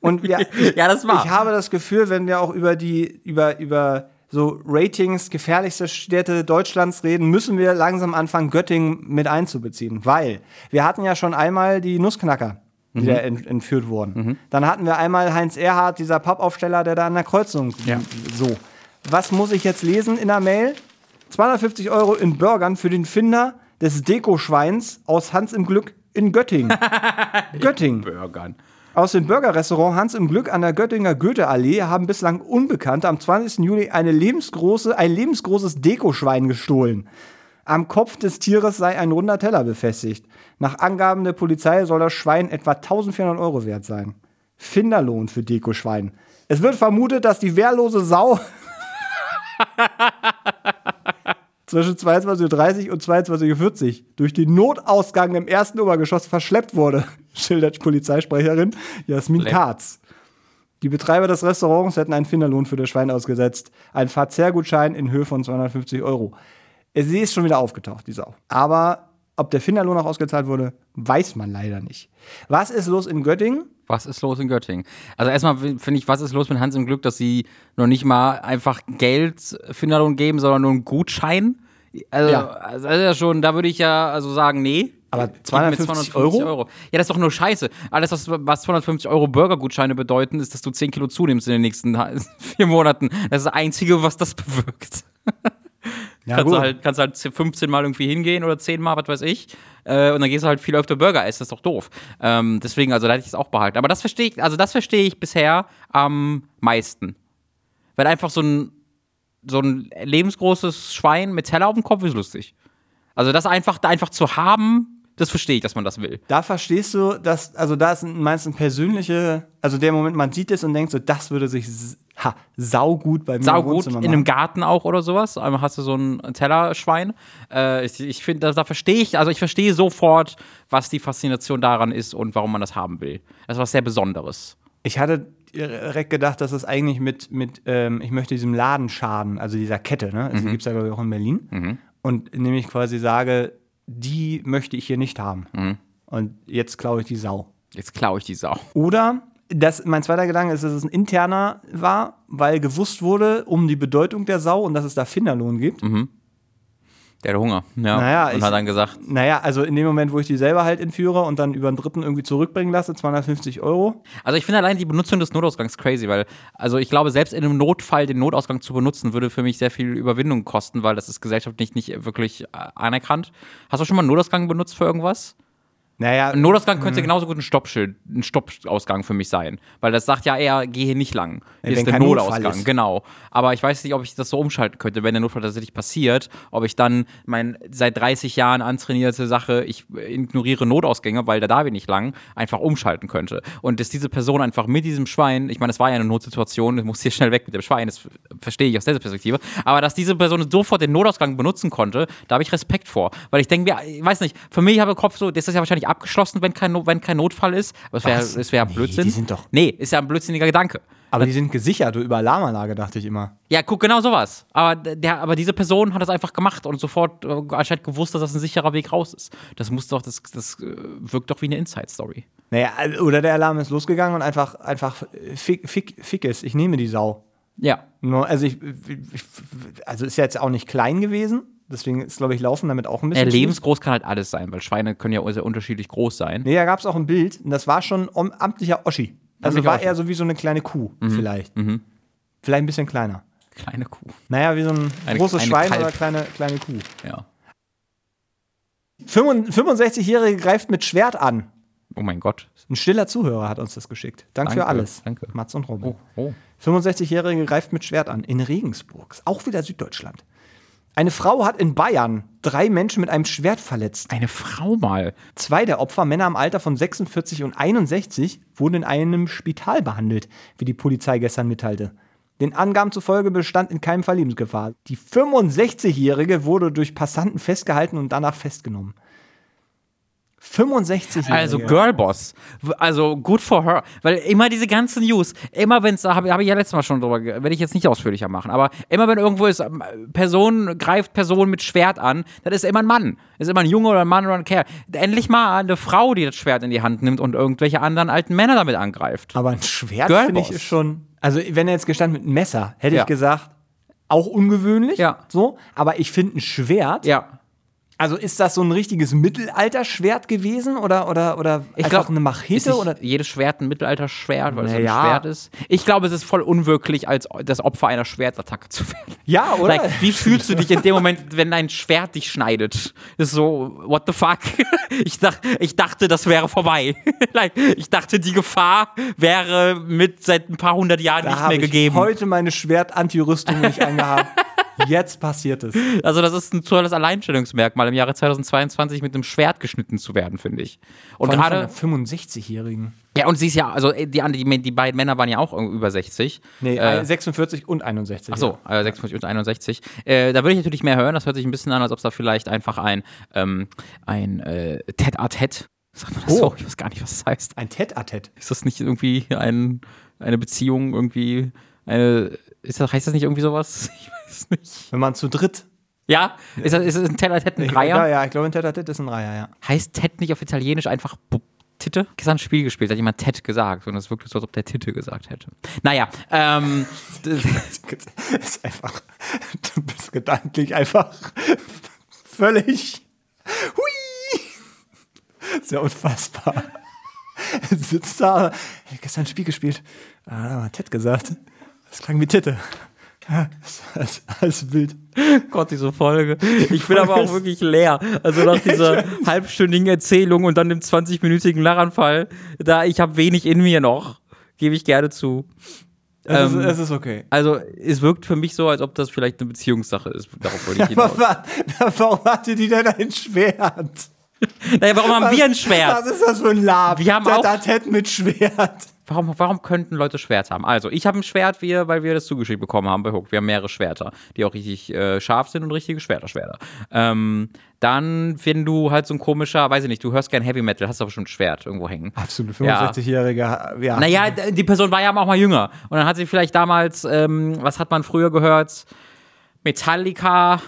Und wir, Ja, das war. ich habe das Gefühl, wenn wir auch über die, über, über so Ratings, gefährlichste Städte Deutschlands reden, müssen wir langsam anfangen, Göttingen mit einzubeziehen. Weil wir hatten ja schon einmal die Nussknacker, die da ent, entführt wurden. Dann hatten wir einmal Heinz Erhardt, dieser Pappaufsteller, der da an der Kreuzung so. Was muss ich jetzt lesen in der Mail? 250 Euro in Burgern für den Finder des Dekoschweins aus Hans im Glück in Göttingen. Göttingen. Burgern. Aus dem Burgerrestaurant Hans im Glück an der Göttinger Goethe-Allee haben bislang Unbekannte am 20. Juli eine lebensgroße, ein lebensgroßes Dekoschwein gestohlen. Am Kopf des Tieres sei ein runder Teller befestigt. Nach Angaben der Polizei soll das Schwein etwa 1400 Euro wert sein. Finderlohn für Dekoschwein. Es wird vermutet, dass die wehrlose Sau zwischen 22.30 Uhr und 22.40 Uhr durch den Notausgang im ersten Obergeschoss verschleppt wurde, schildert Polizeisprecherin Jasmin. Karz. Die Betreiber des Restaurants hätten einen Finderlohn für das Schwein ausgesetzt. Ein Verzehrgutschein in Höhe von 250 Euro. Sie ist schon wieder aufgetaucht, die Sau. Aber ob der Finderlohn auch ausgezahlt wurde, weiß man leider nicht. Was ist los in Göttingen? Was ist los in Göttingen? Also erstmal finde ich, was ist los mit Hans im Glück, dass sie noch nicht mal einfach Geld für Lohn geben, sondern nur einen Gutschein? Also, Ja. also das ist ja schon, da würde ich ja also sagen, nee. Aber Gib mir 250 Euro? Ja, das ist doch nur Scheiße. Alles, was, was 250 Euro Burgergutscheine bedeuten, ist, dass du 10 Kilo zunimmst in den nächsten vier Monaten. Das ist das Einzige, was das bewirkt. Ja, kannst, gut. du halt, kannst halt 15 Mal irgendwie hingehen oder 10 Mal, was weiß ich. Äh, und dann gehst du halt viel öfter Burger essen. Das ist doch doof. Ähm, deswegen, also da hätte ich es auch behalten. Aber das verstehe ich, also das verstehe ich bisher am meisten. Weil einfach so ein, so ein lebensgroßes Schwein mit Teller auf dem Kopf ist lustig. Also das einfach, einfach zu haben, das verstehe ich, dass man das will. Da verstehst du, dass, also da ist meistens ein persönliche, also der Moment, man sieht es und denkt so, das würde sich ha, saugut bei mir im Saugut, Wohnzimmer in einem. Garten auch oder sowas. Einmal hast du so ein Tellerschwein. Äh, ich ich finde, da, verstehe ich, also ich verstehe sofort, was die Faszination daran ist und warum man das haben will. Das ist was sehr Besonderes. Ich hatte direkt gedacht, dass es eigentlich mit, mit ähm, ich möchte diesem Laden schaden, also dieser Kette, ne? Also die gibt es ja, glaube ich, auch in Berlin. Und nämlich quasi sage, die möchte ich hier nicht haben. Und jetzt klaue ich die Sau. Jetzt klaue ich die Sau. Oder das, mein zweiter Gedanke ist, dass es ein interner war, weil gewusst wurde um die Bedeutung der Sau und dass es da Finderlohn gibt. Der hat Hunger. Ja. Naja, und ich- hat dann gesagt, Naja, also in dem Moment, wo ich die selber halt entführe und dann über einen Dritten irgendwie zurückbringen lasse, 250 Euro. Also ich finde allein die Benutzung des Notausgangs crazy, weil, also ich glaube, selbst in einem Notfall den Notausgang zu benutzen, würde für mich sehr viel Überwindung kosten, weil das ist gesellschaftlich nicht wirklich anerkannt. Hast du schon mal einen Notausgang benutzt für irgendwas? Naja, Ein Notausgang könnte genauso gut ein Stoppschild, ein Stoppausgang für mich sein. Weil das sagt ja eher, geh hier nicht lang. Hier wenn ist der Notausgang, ist. genau. Aber ich weiß nicht, ob ich das so umschalten könnte, wenn der Notfall tatsächlich passiert, ob ich dann mein seit 30 Jahren antrainierte Sache, ich ignoriere Notausgänge, weil da darf ich nicht lang, einfach umschalten könnte. Und dass diese Person einfach mit diesem Schwein, ich meine, es war ja eine Notsituation, ich musste hier schnell weg mit dem Schwein, das verstehe ich aus dieser Perspektive, aber dass diese Person sofort den Notausgang benutzen konnte, da habe ich Respekt vor. Weil ich denke mir, ich weiß nicht, für mich habe ich im Kopf so, das ist ja wahrscheinlich abgeschlossen, wenn kein, wenn kein Notfall ist. Aber es wäre wär Nee, Blödsinn. die sind doch- Nee, ist ja ein blödsinniger Gedanke. aber die sind gesichert über Alarmanlage, dachte ich immer. Ja, guck, genau sowas. Aber, der, aber diese Person hat das einfach gemacht und sofort äh, anscheinend gewusst, dass das ein sicherer Weg raus ist. Das muss doch, das, das äh, wirkt doch wie eine Inside-Story. Naja, oder der Alarm ist losgegangen und einfach, einfach äh, fick, fick, fick es, ich nehme die Sau. Ja. Nur, also, ich, ich, also ist ja jetzt auch nicht klein gewesen, deswegen ist, glaube ich, Laufen damit auch ein bisschen. Äh, lebensgroß kann halt alles sein, weil Schweine können ja sehr unterschiedlich groß sein. Nee, da gab es auch ein Bild, und das war schon amtlicher Oschi. Also Amtlicher war Oschi. eher so wie so eine kleine Kuh, vielleicht. Vielleicht ein bisschen kleiner. Kleine Kuh. Naja, wie so ein Eine- großes Schwein Kalb. oder kleine, kleine Kuh. Ja. 65-Jährige greift mit Schwert an. Oh mein Gott. Ein stiller Zuhörer hat uns das geschickt. Dank für Danke, alles. danke. Mats und Robin. Oh, oh. 65-Jährige greift mit Schwert an. In Regensburg. Ist auch wieder Süddeutschland. Eine Frau hat in Bayern drei Menschen mit einem Schwert verletzt. Eine Frau mal. Zwei der Opfer, Männer im Alter von 46 und 61, wurden in einem Spital behandelt, wie die Polizei gestern mitteilte. Den Angaben zufolge bestand in keinem Fall Lebensgefahr. Die 65-Jährige wurde durch Passanten festgehalten und danach festgenommen. 65-Jährige. Also Girlboss. Also good for her. Weil immer diese ganzen News, immer wenn es, da habe hab ich ja letztes Mal schon drüber, werde ich jetzt nicht ausführlicher machen, aber immer wenn irgendwo ist, ähm, Person greift Person mit Schwert an, das ist immer ein Mann. Ist immer ein Junge oder ein Mann oder ein Kerl. Endlich mal eine Frau, die das Schwert in die Hand nimmt und irgendwelche anderen alten Männer damit angreift. Aber ein Schwert, finde ich, ist schon. Also, wenn er jetzt gestanden mit einem Messer, hätte Ja. ich gesagt, auch ungewöhnlich. Ja. So. Aber ich finde ein Schwert. Ja. Also, ist das so ein richtiges Mittelalterschwert gewesen? Oder, oder, oder Ich einfach glaube, eine Machete? Oder? jedes Schwert ein Mittelalter-Schwert, weil es Naja. ein Schwert ist. Ich glaube, es ist voll unwirklich, als das Opfer einer Schwertattacke zu werden. Ja, oder? Like, wie fühlst du dich in dem Moment, wenn dein Schwert dich schneidet? Ist so, what the fuck? Ich, dach, ich dachte, das wäre vorbei. like, ich dachte, die Gefahr wäre mit seit ein paar hundert Jahren da nicht mehr ich gegeben. heute meine Schwert-Anti-Rüstung nicht angehabt. Jetzt passiert es. Also, das ist ein tolles Alleinstellungsmerkmal, im Jahre 2022 mit einem Schwert geschnitten zu werden, finde ich. Und gerade. von einer 65-Jährigen. Ja, und sie ist ja, also die, die, die beiden Männer waren ja auch über 60. Nee, Äh, 46 und 61. Ach so, äh, 56 und 61. Äh, da würde ich natürlich mehr hören. Das hört sich ein bisschen an, als ob es da vielleicht einfach ein, ähm, ein äh, Tête-à-Tête, sagt man das Oh. so? Ich weiß gar nicht, was das heißt. Ein Tête-à-Tête. Ist das nicht irgendwie ein, eine Beziehung, irgendwie, eine, ist das, heißt das nicht irgendwie sowas? Ich weiß nicht. Wenn man zu dritt. Ja? Ist das, ist das ein Tête-à-Tête ein Ich- Dreier? Ja, ja, ich glaube, ein Tête-à-Tête ist ein Dreier, ja. Heißt Tête nicht auf Italienisch einfach Bu- Titte? Gestern ein Spiel gespielt, da hat jemand Tête gesagt und es wirkte so, als ob der Titte gesagt hätte. Naja, ähm, ist einfach, du bist gedanklich einfach völlig, hui, sehr unfassbar. Sitzt da, hab gestern ein Spiel gespielt, ah, da hat Ted gesagt, das klang wie Titte. Ja, Alles, alles wild. Gott, diese Folge. Ich bin aber auch wirklich leer. Also nach dieser halbstündigen Erzählung und dann dem 20-minütigen Lachanfall, da ich habe wenig in mir noch, gebe ich gerne zu. Es, Ähm, ist, es ist okay. Also es wirkt für mich so, als ob das vielleicht eine Beziehungssache ist. Darauf wollte ich Aber hinaus. wa- warum hatte die denn ein Schwert? Naja, warum haben wir ein Schwert? Was ist das für ein Lab? Wir haben Der auch- Ted mit Schwert. Warum, warum könnten Leute Schwert haben? Also, ich habe ein Schwert, wir, weil wir das zugeschickt bekommen haben bei Hook. Wir haben mehrere Schwerter, die auch richtig äh, scharf sind und richtige Schwerter, Schwerter. Ähm, dann, wenn du halt so ein komischer, weiß ich nicht, du hörst gern Heavy Metal, hast aber schon ein Schwert irgendwo hängen. Absolut, 65-Jähriger. Ja. Naja, d- die Person war ja auch mal jünger. Und dann hat sie vielleicht damals, ähm, was hat man früher gehört? Metallica,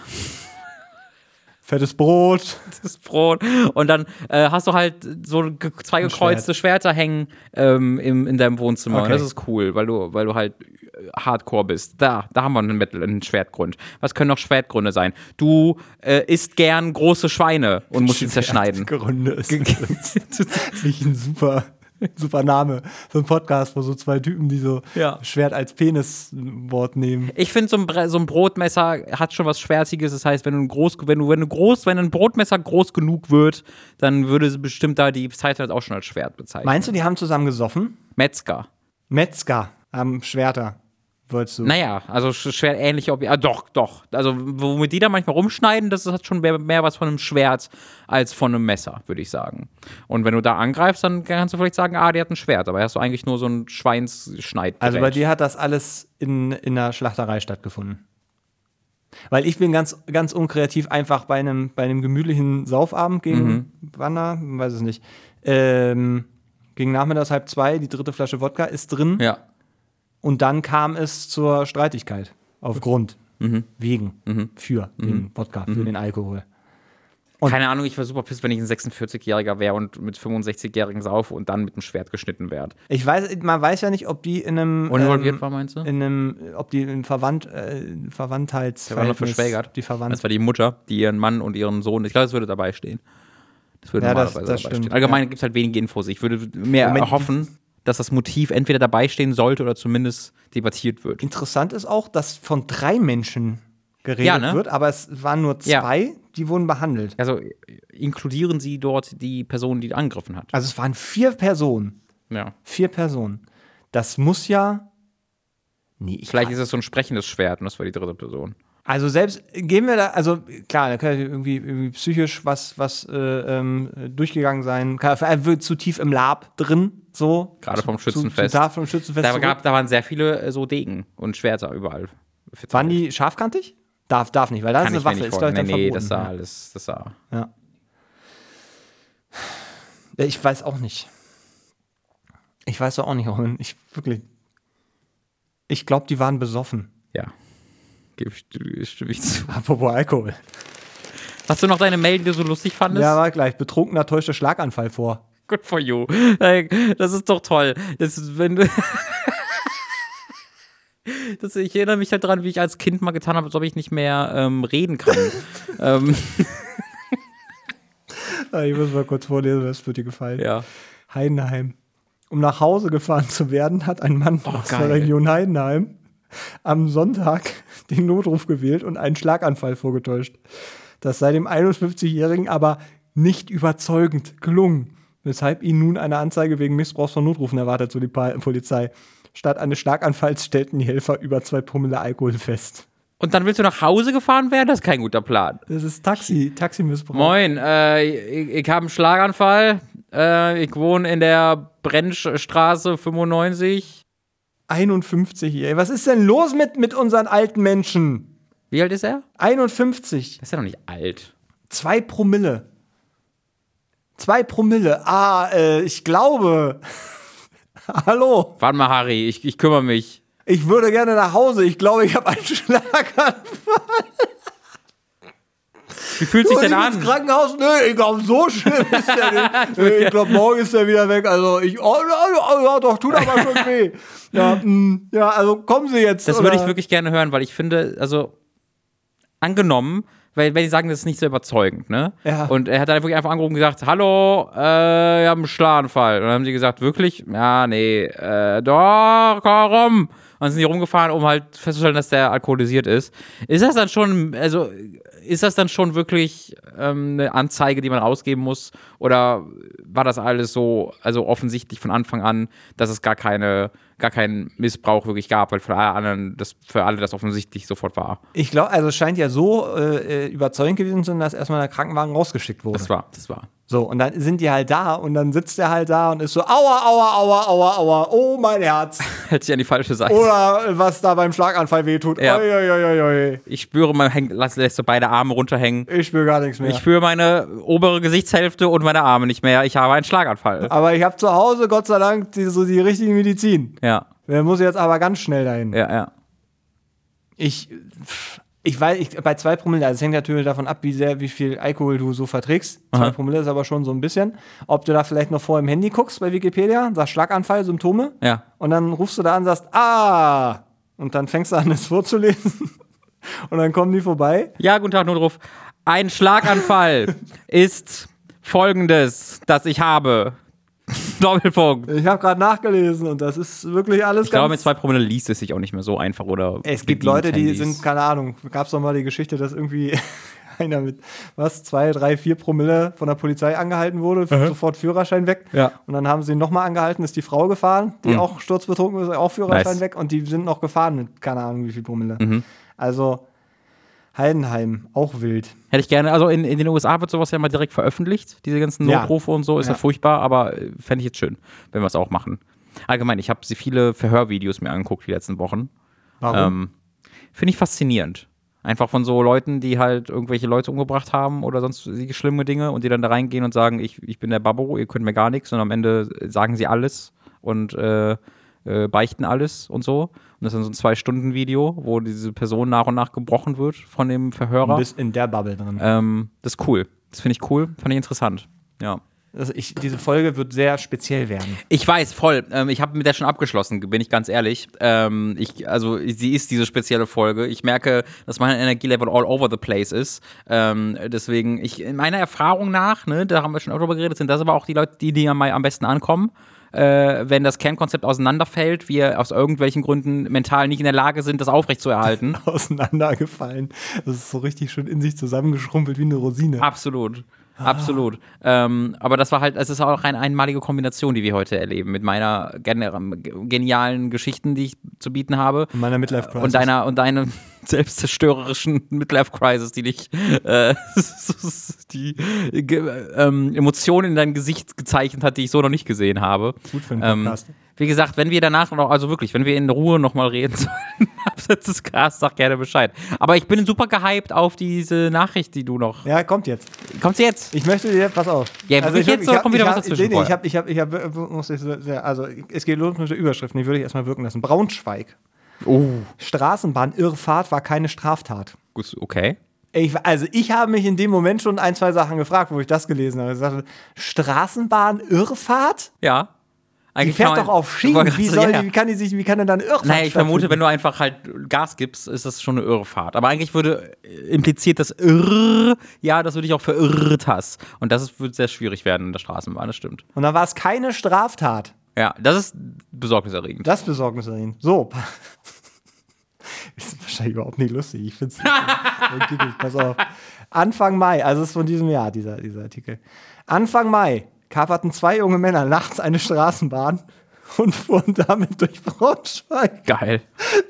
Fettes Brot. das Brot. Und dann äh, hast du halt so ge zwei gekreuzte Schwerter hängen ähm, im, in deinem Wohnzimmer. Okay. Und das ist cool, weil du, weil du halt äh, Hardcore bist. Da, da haben wir einen, Metal, einen Schwertgrund. Was können noch Schwertgründe sein? Du äh, isst gern große Schweine und musst sie zerschneiden. Gründe ist nicht ein super, super Name für einen Podcast, wo so zwei Typen, die so Ja. Schwert als Peniswort nehmen. Ich finde, so, so ein Brotmesser hat schon was Schwärziges. Das heißt, wenn du ein groß, wenn du, wenn du groß, wenn ein Brotmesser groß genug wird, dann würde sie bestimmt da die Zeit auch schon als Schwert bezeichnen. Meinst du, die haben zusammen gesoffen? Metzger. Metzger haben Schwerter, würdest du? Naja, also sch- schwer ähnliche Objekte. Ah, doch, doch. Also, womit die da manchmal rumschneiden, das hat schon mehr, mehr was von einem Schwert als von einem Messer, würde ich sagen. Und wenn du da angreifst, dann kannst du vielleicht sagen, ah, die hat ein Schwert, aber hast du eigentlich nur so ein Schweinsschneidgerät. Also bei dir hat das alles in, in der Schlachterei stattgefunden. Weil ich bin ganz, ganz unkreativ einfach bei einem, bei einem gemütlichen Saufabend gegen Mhm. Wanner, weiß es nicht. Ähm, gegen nachmittags halb zwei, die dritte Flasche Wodka ist drin. Ja. Und dann kam es zur Streitigkeit. Aufgrund. Mhm. Wegen. Für. Wegen Wodka. Für den Alkohol. Und- Keine Ahnung, ich wäre super piss, wenn ich ein 46-Jähriger wäre und mit 65-Jährigen saufe und dann mit dem Schwert geschnitten werde. Ich weiß, man weiß ja nicht, ob die in einem. Uninvolviert ähm, war, meinst du? In einem, ob die in Verwandt, äh, Verwandtheits. Der war noch verschwägert. Die Verwandt. Das war die Mutter, die ihren Mann und ihren Sohn, ich glaube, das würde dabei stehen. Das würde Ja, das- normalerweise das dabei stimmt, stehen. Allgemein ja. gibt es halt wenige Infos. Ich würde mehr Moment, erhoffen, dass das Motiv entweder dabei stehen sollte oder zumindest debattiert wird. Interessant ist auch, dass von drei Menschen geredet Ja, ne? wird, aber es waren nur Ja. zwei, die wurden behandelt. Also äh, inkludieren Sie dort die Person, die angegriffen hat. Also es waren vier Personen. Ja. Vier Personen. Das muss ja. Nee, ich Vielleicht ist es so ein sprechendes Schwert und das war die dritte Person. Also selbst gehen wir da, also klar, da kann irgendwie, irgendwie psychisch was, was äh, ähm, durchgegangen sein. Kann, er wird zu tief im Lab drin, so. Gerade vom Schützenfest. Zu, zu vom Schützenfest. Da, gab, da waren sehr viele äh, so Degen und Schwerter überall. Waren die scharfkantig? Darf, darf nicht, weil das Kann ist eine Waffe, ist glaube ich dann Nee, nee, verboten. das sah alles, das sah. Ja. Ich weiß auch nicht. Ich weiß auch nicht, Robin. Ich wirklich. Ich glaube, die waren besoffen. Ja. Gebe ich, stimme ich zu. Apropos Alkohol. Hast du noch deine Mail, die du so lustig fandest? Ja, war gleich. Betrunkener täuschte Schlaganfall vor. Good for you. Das ist doch toll. Das ist, wenn du. Das, ich erinnere mich halt dran, wie ich als Kind mal getan habe, als ob ich nicht mehr ähm, reden kann. ähm, Ah, Ich muss mal kurz vorlesen, das wird dir gefallen. ja. Heidenheim. Um nach Hause gefahren zu werden, hat ein Mann aus geil. der Region Heidenheim am Sonntag den Notruf gewählt und einen Schlaganfall vorgetäuscht. Das sei dem 51-Jährigen aber nicht überzeugend gelungen, weshalb ihn nun eine Anzeige wegen Missbrauchs von Notrufen erwartet, so die Polizei. Statt eines Schlaganfalls stellten die Helfer über zwei Promille Alkohol fest. Und dann willst du nach Hause gefahren werden? Das ist kein guter Plan. Das ist Taxi, Taximissbrauch. Moin, äh, ich, ich habe einen Schlaganfall. Äh, ich wohne in der Brennstraße 95. 51 hier. Was ist denn los mit, mit unseren alten Menschen? Wie alt ist er? 51. Das ist ja noch nicht alt. Zwei Promille. Zwei Promille. Ah, äh, ich glaube. Hallo. Warte mal, Harry, ich, ich kümmere mich. Ich würde gerne nach Hause. Ich glaube, ich habe einen Schlaganfall. Wie fühlt sich denn an? ins Krankenhaus? Nö, ich glaube, so schlimm ist der nicht. Nö, ich glaube, morgen ist er wieder weg. Also, ich, oh, ja, ja, ja, doch, tut aber schon weh. Ja, mh, ja, also kommen Sie jetzt. Das oder? würde ich wirklich gerne hören, weil ich finde, also angenommen, weil, weil die sagen, das ist nicht so überzeugend, ne? Ja. Und er hat dann wirklich einfach angerufen und gesagt, hallo, äh, wir haben einen Schlaganfall. Und dann haben sie gesagt, wirklich? Ja, nee, äh, doch, warum? Und dann sind die rumgefahren, um halt festzustellen, dass der alkoholisiert ist. Ist das dann schon, also ist das dann schon wirklich ähm, eine Anzeige, die man rausgeben muss? Oder war das alles so, also offensichtlich von Anfang an, dass es gar keine, gar keinen Missbrauch wirklich gab, weil für alle anderen, das für alle das offensichtlich sofort war. Ich glaube, also es scheint ja so äh, äh, überzeugend gewesen zu sein, dass erstmal der Krankenwagen rausgeschickt wurde. Das war, das war. So, und dann sind die halt da und dann sitzt er halt da und ist so, aua, aua, aua, aua, aua, oh mein Herz. Hält sich an die falsche Seite. Oder was da beim Schlaganfall wehtut. Ja. Oi, oi, oi, oi, oi. Ich spüre, man hängt, lässt, lässt so beide Arme runterhängen. Ich spüre gar nichts mehr. Ich spüre meine obere Gesichtshälfte und meine Arme nicht mehr. Ich habe einen Schlaganfall. aber ich habe zu Hause, Gott sei Dank, die, so die richtige Medizin. Ja, Der muss jetzt aber ganz schnell dahin. ja, ja. Ich, ich weiß, ich, bei zwei Promille, also es hängt natürlich davon ab, wie sehr, wie viel Alkohol du so verträgst. Zwei Aha. Promille ist aber schon so ein bisschen. Ob du da vielleicht noch vor im Handy guckst bei Wikipedia, sagst Schlaganfall, Symptome. Ja. Und dann rufst du da an und sagst, ah! Und dann fängst du an, es vorzulesen. Und dann kommen die vorbei. Ja, guten Tag, Notruf. Ein Schlaganfall ist folgendes, das ich habe. Doppelpunkt. Ich habe gerade nachgelesen und das ist wirklich alles Ich glaube, mit zwei Promille liest es sich auch nicht mehr so einfach oder. es gibt Leute, die Handys. sind, keine Ahnung, gab es doch mal die Geschichte, dass irgendwie einer mit was, zwei, drei, vier Promille von der Polizei angehalten wurde, sofort Führerschein weg. Ja. Und dann haben sie ihn nochmal angehalten, ist die Frau gefahren, die auch sturzbetrunken ist, auch Führerschein Nice. weg und die sind noch gefahren mit keine Ahnung wie viel Promille. Mhm. Also Heidenheim, auch wild. Hätte ich gerne, also in, in den USA wird sowas ja mal direkt veröffentlicht, diese ganzen Ja. Notrufe und so, ist ja, Ja. furchtbar, aber äh, fände ich jetzt schön, wenn wir es auch machen. Allgemein, ich habe sie viele Verhörvideos mir angeguckt die letzten Wochen. Warum? Ähm, Finde ich faszinierend. Einfach von so Leuten, die halt irgendwelche Leute umgebracht haben oder sonst schlimme Dinge und die dann da reingehen und sagen, ich, ich bin der Babbo, ihr könnt mir gar nichts und am Ende sagen sie alles und äh, äh, beichten alles und so. Und das ist dann so ein Zwei-Stunden-Video, wo diese Person nach und nach gebrochen wird von dem Verhörer. Du bist in der Bubble drin. Ähm, das ist cool. Das finde ich cool, fand ich interessant. Ja. Also ich, diese Folge wird sehr speziell werden. Ich weiß, voll. Ähm, ich habe mit der schon abgeschlossen, bin ich ganz ehrlich. Ähm, ich, also, sie ist diese spezielle Folge. Ich merke, dass mein Energielevel all over the place ist. Ähm, deswegen, ich, in meiner Erfahrung nach, ne, da haben wir schon auch drüber geredet, sind das aber auch die Leute, die, die am, am besten ankommen. Äh, wenn das Kernkonzept auseinanderfällt, wir aus irgendwelchen Gründen mental nicht in der Lage sind, das aufrechtzuerhalten. Auseinandergefallen. Das ist so richtig schön in sich zusammengeschrumpelt wie eine Rosine. Absolut. Absolut. Ähm, aber das war halt, es ist auch eine einmalige Kombination, die wir heute erleben, mit meiner gen genialen Geschichten, die ich zu bieten habe. In meiner Midlife Crisis. Und deiner und deinem selbstzerstörerischen Midlife Crisis, die dich äh, die ähm, Emotionen in dein Gesicht gezeichnet hat, die ich so noch nicht gesehen habe. Gut für einen Ähm, Podcast. wie gesagt, wenn wir danach noch, also wirklich, wenn wir in Ruhe nochmal reden sollen, abseits des Casts, sag gerne Bescheid. Aber ich bin super gehypt auf diese Nachricht, die du noch. ja, kommt jetzt. Kommt sie jetzt? Ich möchte dir, pass auf. Ja, wirklich jetzt, oder hab- kommt wieder ich was hab- dazwischen Nee, nee, ich habe, ich habe, ich habe, muss ich also es geht los mit der Überschrift, die würde ich erstmal wirken lassen. Braunschweig. Oh. Straßenbahn-Irrfahrt war keine Straftat. Gut, okay. Ich, also ich habe mich in dem Moment schon ein, zwei Sachen gefragt, wo ich das gelesen habe. Ich sagte, Straßenbahn-Irrfahrt? Ja. Die Eigentlich fährt kann man- doch auf Schienen. Wie, soll ja. die, wie kann die sich, wie kann denn da eine Irrfahrt Naja, ich vermute, wenn du einfach halt Gas gibst, ist das schon eine Irrfahrt. Aber eigentlich würde äh, impliziert das Irr, ja, dass du dich auch verirrt hast. Und das wird sehr schwierig werden in der Straßenbahn, das stimmt. Und dann war es keine Straftat. Ja, das ist besorgniserregend. Das ist besorgniserregend. So. ist wahrscheinlich überhaupt nicht lustig. Ich finde es. Pass auf. Anfang Mai, also es ist von diesem Jahr, dieser, dieser Artikel. Anfang Mai kaperten zwei junge Männer nachts eine Straßenbahn und fuhren damit durch Braunschweig. Geil.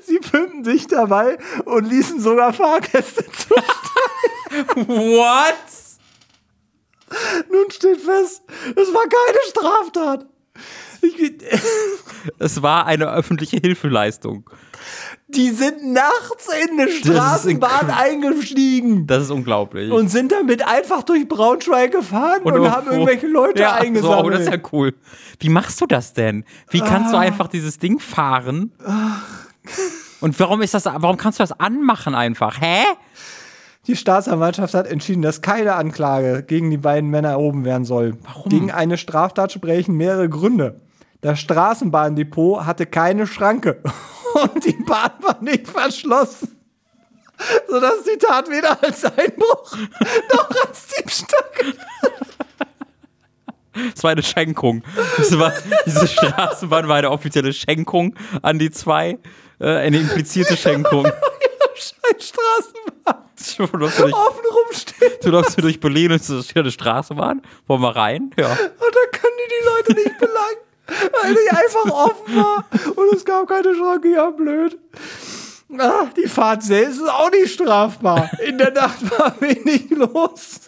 Sie filmten sich dabei und ließen sogar Fahrgäste zu. What? Nun steht fest, es war keine Straftat. Es war eine öffentliche Hilfeleistung. die sind nachts in eine Straßenbahn eingestiegen. Das ist unglaublich. und sind damit einfach durch Braunschweig gefahren und, irgendwo- haben irgendwelche Leute ja, So, eingesammelt. aber das ist ja cool. Wie machst du das denn? Wie kannst Ah. du einfach dieses Ding fahren? Und warum ist das, warum kannst du das anmachen einfach? Hä? die Staatsanwaltschaft hat entschieden, dass keine Anklage gegen die beiden Männer erhoben werden soll. Warum? Gegen eine Straftat sprechen mehrere Gründe. Das Straßenbahndepot hatte keine Schranke und die Bahn war nicht verschlossen. Sodass die Tat weder als Einbruch noch als Diebstahl Das war eine Schenkung. War, diese Straßenbahn war eine offizielle Schenkung an die zwei. Äh, eine implizierte Schenkung. Straßenbahn Du läufst durch, offen rumsteht. du läufst durch Berlin und es ist hier eine Straßenbahn. Wollen wir rein? Ja. Und dann können die die Leute nicht belangen, weil die einfach offen war und es gab keine Schranke. Ja, blöd. Ah, die Fahrt selbst ist auch nicht strafbar. In der Nacht war wenig los.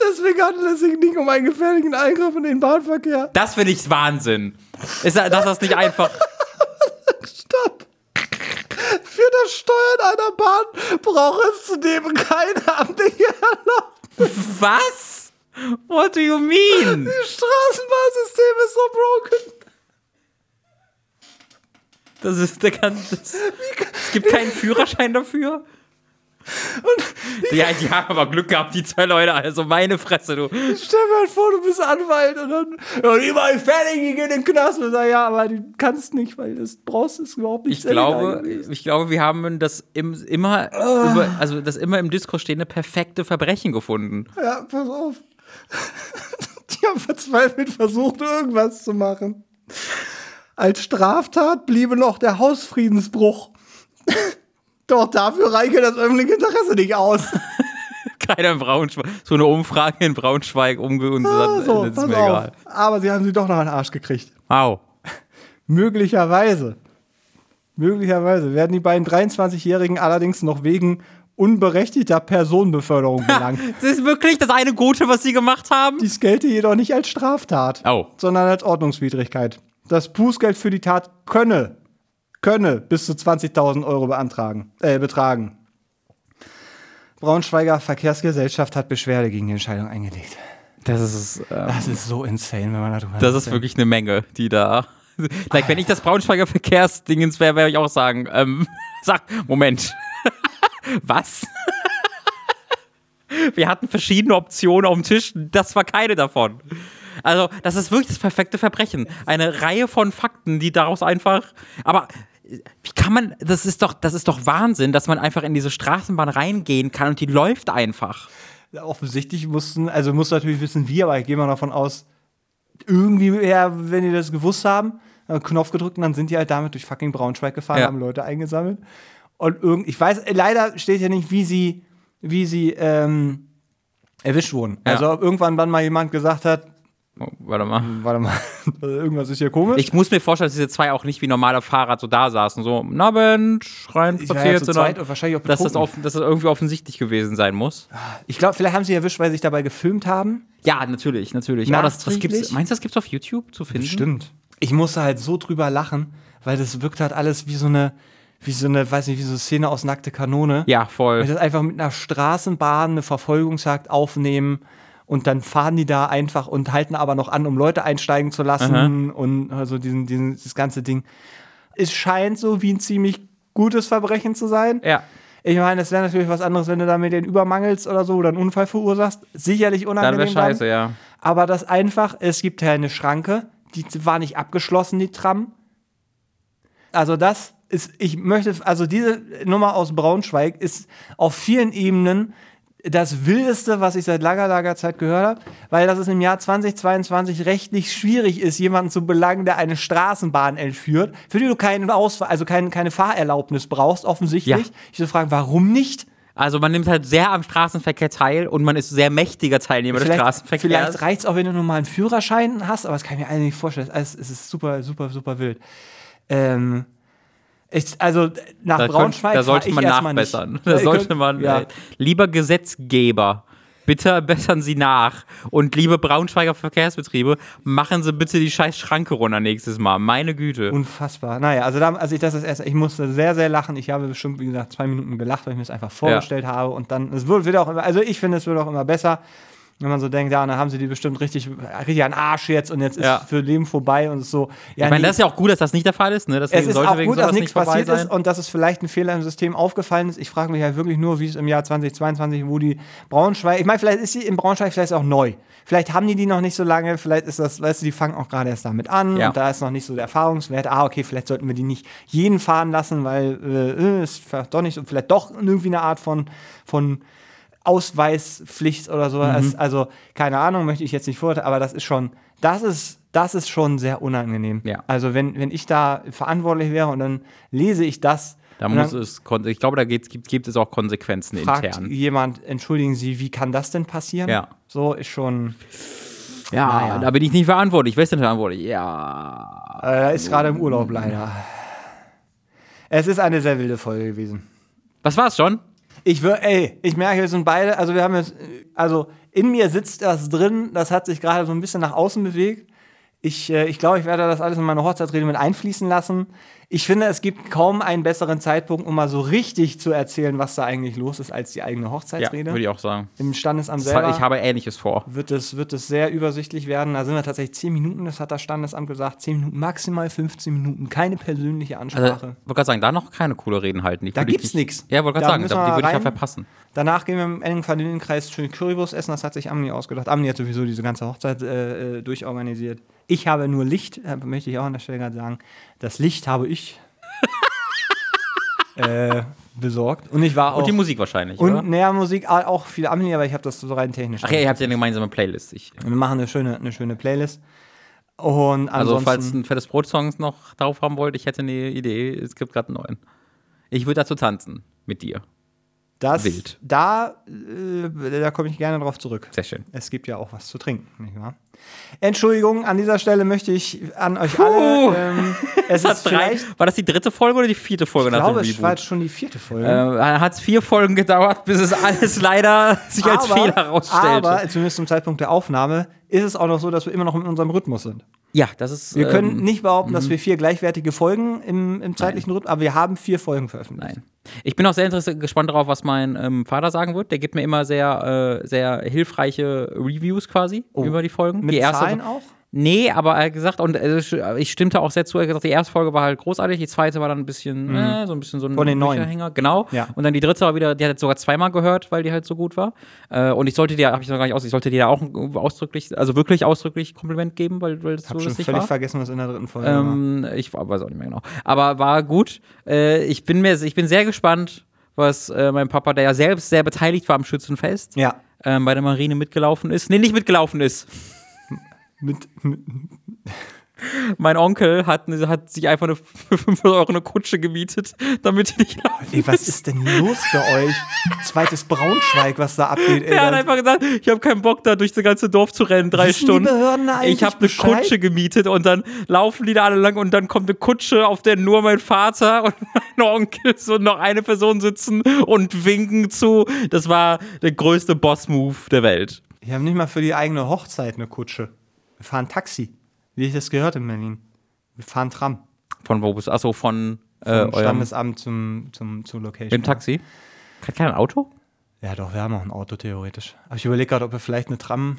Deswegen handelt es sich nicht um einen gefährlichen Eingriff in den Bahnverkehr. Das finde ich Wahnsinn. Ist, das- dass das nicht einfach. Stopp! Für das Steuern einer Bahn braucht es zudem keine amtliche Erlaubnis. Was? What do you mean? Das Straßenbahnsystem ist so broken. Das ist der das, Es gibt keinen Führerschein dafür. ja, die haben aber Glück gehabt, die zwei Leute. Also meine Fresse, du. Stell dir halt vor, du bist Anwalt und dann, die mal fertig, die gehen in den Knast. Und sag, ja, aber du kannst nicht, weil das brauchst es überhaupt nicht. Ich glaube, ich glaube, wir haben das im, immer, über, also das immer im Diskurs stehende perfekte Verbrechen gefunden. Ja, pass auf. Die haben verzweifelt versucht, irgendwas zu machen. Als Straftat bliebe noch der Hausfriedensbruch. Doch dafür reiche das öffentliche Interesse nicht aus. Keiner in Braunschweig. So eine Umfrage in Braunschweig umgesetzt. Ah, so, ist mir auf. egal. Aber sie haben sie doch noch an den Arsch gekriegt. Au. Möglicherweise. Möglicherweise werden die beiden 23-Jährigen allerdings noch wegen unberechtigter Personenbeförderung belangt. Das ist wirklich das eine Gute, was sie gemacht haben? Dies gelte jedoch nicht als Straftat, Oh. sondern als Ordnungswidrigkeit. Das Bußgeld für die Tat könne, könne bis zu 20.000 Euro beantragen, äh, betragen. Braunschweiger Verkehrsgesellschaft hat Beschwerde gegen die Entscheidung eingelegt. Das ist, ähm, Das ist so insane, wenn man darüber das ist wirklich eine Menge, die da. Like, wenn ich das Braunschweiger Verkehrsdingens wäre, wäre ich auch sagen, ähm, sag, Moment. Was? Wir hatten verschiedene Optionen auf dem Tisch, das war keine davon. Also, das ist wirklich das perfekte Verbrechen. Eine Reihe von Fakten, die daraus einfach. Aber wie kann man. Das ist doch, das ist doch Wahnsinn, dass man einfach in diese Straßenbahn reingehen kann und die läuft einfach. offensichtlich mussten, also muss natürlich wissen wie, aber ich gehe mal davon aus, irgendwie, ja, wenn die das gewusst haben, einen Knopf gedrückt und dann sind die halt damit durch fucking Braunschweig gefahren, Ja. haben Leute eingesammelt. Und irgend, ich weiß, leider steht ja nicht, wie sie, wie sie ähm, erwischt wurden. Ja. Also ob irgendwann dann mal jemand gesagt hat, Oh, warte mal. warte mal, irgendwas ist hier komisch. Ich muss mir vorstellen, dass diese zwei auch nicht wie normale Fahrer so da saßen. So, na Mensch, rein ja spaziert. sondern zweit und wahrscheinlich auch dass das, offen, dass das irgendwie offensichtlich gewesen sein muss. Ich glaube, vielleicht haben sie erwischt, weil sie sich dabei gefilmt haben. Ja, natürlich, natürlich. Aber das, das gibt's, meinst du, das gibt's auf YouTube zu finden? Stimmt. Ich musste halt so drüber lachen, weil das wirkt halt alles wie so eine, wie so eine, weiß nicht, wie so eine Szene aus Nackte Kanone. Ja, voll. das einfach mit einer Straßenbahn eine Verfolgungsjagd aufnehmen und dann fahren die da einfach und halten aber noch an, um Leute einsteigen zu lassen und also diesen, diesen, dieses ganze Ding. Es scheint so wie ein ziemlich gutes Verbrechen zu sein. Ja. Ich meine, es wäre natürlich was anderes, wenn du da mit den übermangelst oder so oder einen Unfall verursachst. Sicherlich Dann unangenehm. wäre scheiße, ja. Aber das einfach, es gibt ja eine Schranke, die war nicht abgeschlossen, die Tram. Also das ist, ich möchte, also diese Nummer aus Braunschweig ist auf vielen Ebenen das Wildeste, was ich seit langer, langer Zeit gehört habe, weil das es im Jahr 2022 rechtlich schwierig ist, jemanden zu belangen, der eine Straßenbahn entführt, für die du keinen Ausfahr also kein, keine Fahrerlaubnis brauchst, offensichtlich. Ja. Ich würde fragen, warum nicht? Also man nimmt halt sehr am Straßenverkehr teil und man ist sehr mächtiger Teilnehmer des Vielleicht, Straßenverkehrs. vielleicht reicht es auch, wenn du nur mal einen Führerschein hast, aber das kann ich mir eigentlich nicht vorstellen. Es es ist super, super, super wild. Ähm, ich, also nach da, Braunschweig könnt, da sollte ich man nachbessern. Nicht. Da sollte man, ja. äh, lieber Gesetzgeber, bitte bessern Sie nach. Und liebe Braunschweiger Verkehrsbetriebe, machen Sie bitte die scheiß Schranke runter nächstes Mal. Meine Güte. Unfassbar. Naja, also, da, also ich, das ist erst, ich musste sehr, sehr lachen. Ich habe bestimmt, wie gesagt, zwei Minuten gelacht, weil ich mir das einfach vorgestellt habe. Und dann, es wird, wird auch immer, also ich finde, es wird auch immer besser, wenn man so denkt, ja, dann haben sie die bestimmt richtig, richtig an Arsch jetzt und jetzt ist Ja. für Leben vorbei und es ist so. Ja, ich meine, nee, das ist ja auch gut, dass das nicht der Fall ist. Ne? Deswegen es ist auch gut, dass nichts passiert sein. ist und dass es vielleicht ein Fehler im System aufgefallen ist. Ich frage mich halt wirklich nur, wie es im Jahr 2022, wo die Braunschweig, ich meine, vielleicht ist sie in Braunschweig vielleicht auch neu. Vielleicht haben die die noch nicht so lange, vielleicht ist das, weißt du, die fangen auch gerade erst damit an Ja. und da ist noch nicht so der Erfahrungswert. Ah, okay, vielleicht sollten wir die nicht jeden fahren lassen, weil äh, äh, ist doch nicht so, vielleicht doch irgendwie eine Art von, von Ausweispflicht oder so. Mhm. Also, keine Ahnung, möchte ich jetzt nicht vorurteilen, aber das ist schon, das ist, das ist schon sehr unangenehm. Ja. Also, wenn, wenn ich da verantwortlich wäre und dann lese ich das, Da muss es, ich glaube, da gibt, gibt es auch Konsequenzen fragt intern. jemand, entschuldigen Sie, wie kann das denn passieren? Ja. So ist schon, Ja, Naja. da bin ich nicht verantwortlich. Wer ist denn verantwortlich? Ja. äh, er ist gerade im Urlaub leider. Es ist eine sehr wilde Folge gewesen. Was war's schon? Ich würde, ey, ich merke, wir sind beide, also wir haben jetzt, also in mir sitzt das drin, das hat sich gerade so ein bisschen nach außen bewegt. Ich, äh, ich glaube, ich werde das alles in meine Hochzeitsrede mit einfließen lassen. Ich finde, es gibt kaum einen besseren Zeitpunkt, um mal so richtig zu erzählen, was da eigentlich los ist, als die eigene Ja, Hochzeitsrede. würde ich auch sagen. Im Standesamt selber ich habe Ähnliches vor. wird es, wird es sehr übersichtlich werden. Da sind wir tatsächlich 10 Minuten, das hat das Standesamt gesagt. 10 Minuten, maximal 15 Minuten, keine persönliche Also, Ansprache. wollte gerade sagen, da noch keine coole Reden halten. Die Da würde ich gibt's nicht- nix. Ja, wollte gerade sagen, da, die würde ich ja verpassen. Danach gehen wir im engen Familienkreis schön Currywurst essen. Das hat sich Amni ausgedacht. Amni hat sowieso diese ganze Hochzeit äh, äh, durchorganisiert. Ich habe nur Licht, äh, möchte ich auch an der Stelle gerade sagen. Das Licht habe ich äh, besorgt. Und ich war auch. Und die Musik wahrscheinlich, und naja, Musik a- auch viel Amni, aber ich habe das so rein technisch. Ach ja, ihr habt ja eine gemeinsame Playlist. Ich, Wir machen eine schöne, eine schöne Playlist. Und also, falls ein fettes Brot-Songs noch drauf haben wollt, ich hätte eine Idee. Es gibt gerade einen neuen. Ich würde dazu tanzen. Mit dir. Das, wild. da, äh, da komme ich gerne drauf zurück. Sehr schön. Es gibt ja auch was zu trinken, nicht wahr? Entschuldigung, an dieser Stelle möchte ich an euch alle. Ähm, es Hat ist drei, war das die dritte Folge oder die vierte Folge ich nach glaube, dem es war jetzt schon die vierte Folge. Äh, hat es vier Folgen gedauert, bis es alles leider sich als Fehler herausstellte. aber zumindest zum Zeitpunkt der Aufnahme ist es auch noch so, dass wir immer noch in unserem Rhythmus sind. ja, das ist. Wir können ähm, nicht behaupten, dass wir vier gleichwertige Folgen im, im zeitlichen Rhythmus, aber wir haben vier Folgen veröffentlicht. Nein. Ich bin auch sehr interessiert, gespannt darauf, was mein ähm, Vater sagen wird. Der gibt mir immer sehr, äh, sehr hilfreiche Reviews quasi über die Folgen. Oh. Mit die erste, Zahlen auch? Nee, aber er hat gesagt, und äh, ich stimmte auch sehr zu, er hat gesagt, die erste Folge war halt großartig, die zweite war dann ein bisschen, äh, so ein bisschen so ein Mhm. Von den. Bücherhänger, genau. Ja. Und dann die dritte war wieder, die hat er sogar zweimal gehört, weil die halt so gut war. Äh, und ich sollte dir, habe ich noch gar nicht aus, ich sollte dir da auch ein- ausdrücklich, also wirklich ausdrücklich Kompliment geben, weil, weil das Ich so schon lustig völlig war. vergessen, was in der dritten Folge war. Ähm, ich war- weiß auch nicht mehr genau. Aber war gut. Äh, ich, bin mir, ich bin sehr gespannt, was äh, mein Papa, der ja selbst sehr beteiligt war am Schützenfest, Ja. ähm, bei der Marine mitgelaufen ist. Nee, nicht mitgelaufen ist. Mit, mit, Mein Onkel hat, hat sich einfach eine, für 500 Euro eine Kutsche gemietet, damit die nicht laufen. ey, was ist denn los für euch? Zweites Braunschweig, was da abgeht. Ey, Er hat einfach gesagt, ich habe keinen Bock, da durch das ganze Dorf zu rennen, drei Wissen die Stunden. Ich habe eine Bescheid? Kutsche gemietet und dann laufen die da alle lang und dann kommt eine Kutsche, auf der nur mein Vater und mein Onkel so noch eine Person sitzen und winken zu. Das war der größte Boss-Move der Welt. Wir haben nicht mal für die eigene Hochzeit eine Kutsche. Wir fahren Taxi, wie ich das gehört in Berlin. Wir fahren Tram. Von wo bist du? Achso, von, äh, Vom eurem Standesamt zum, zum, zur Location. im Taxi. Hat keiner ein Auto? Ja, doch, wir haben auch ein Auto theoretisch. Aber ich überlege gerade, ob wir vielleicht eine Tram.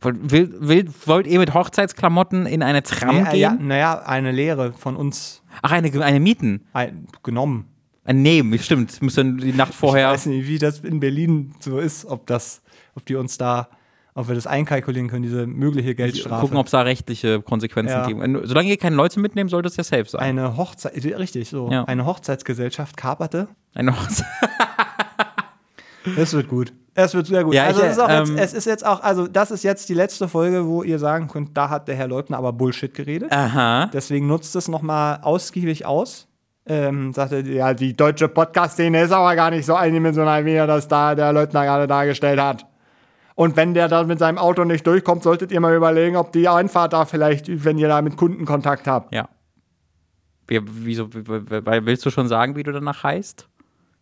Wollt, will, will, wollt ihr mit Hochzeitsklamotten in eine Tram Nee, äh, ja, gehen? naja, eine Lehre von uns Ach, eine, eine mieten. ein, genommen. Ein Nehmen, stimmt. Müsst ihr die Nacht vorher. Ich weiß nicht, wie das in Berlin so ist, ob das, ob die uns da, ob wir das einkalkulieren können, diese mögliche Geldstrafe. gucken, ob es da rechtliche Konsequenzen Ja. gibt. Solange ihr keine Leute mitnehmt, sollte es ja safe sein. eine Hochzeit, richtig, so, Ja. eine Hochzeitsgesellschaft kaperte. Eine Hochzeit. Es wird gut. Es wird sehr gut. Ja, also ich, es, ist auch jetzt, ähm, es ist jetzt auch, also das ist jetzt die letzte Folge, wo ihr sagen könnt, da hat der Herr Leutner aber Bullshit geredet. Aha. Deswegen nutzt es nochmal ausgiebig aus. Ähm, sagte, ja, die deutsche Podcast-Szene ist aber gar nicht so eindimensional, wie er das da der Leutner gerade dargestellt hat. Und wenn der da mit seinem Auto nicht durchkommt, solltet ihr mal überlegen, ob die Einfahrt da vielleicht, wenn ihr da mit Kundenkontakt habt. Ja. Wie, wieso, willst du schon sagen, wie du danach heißt?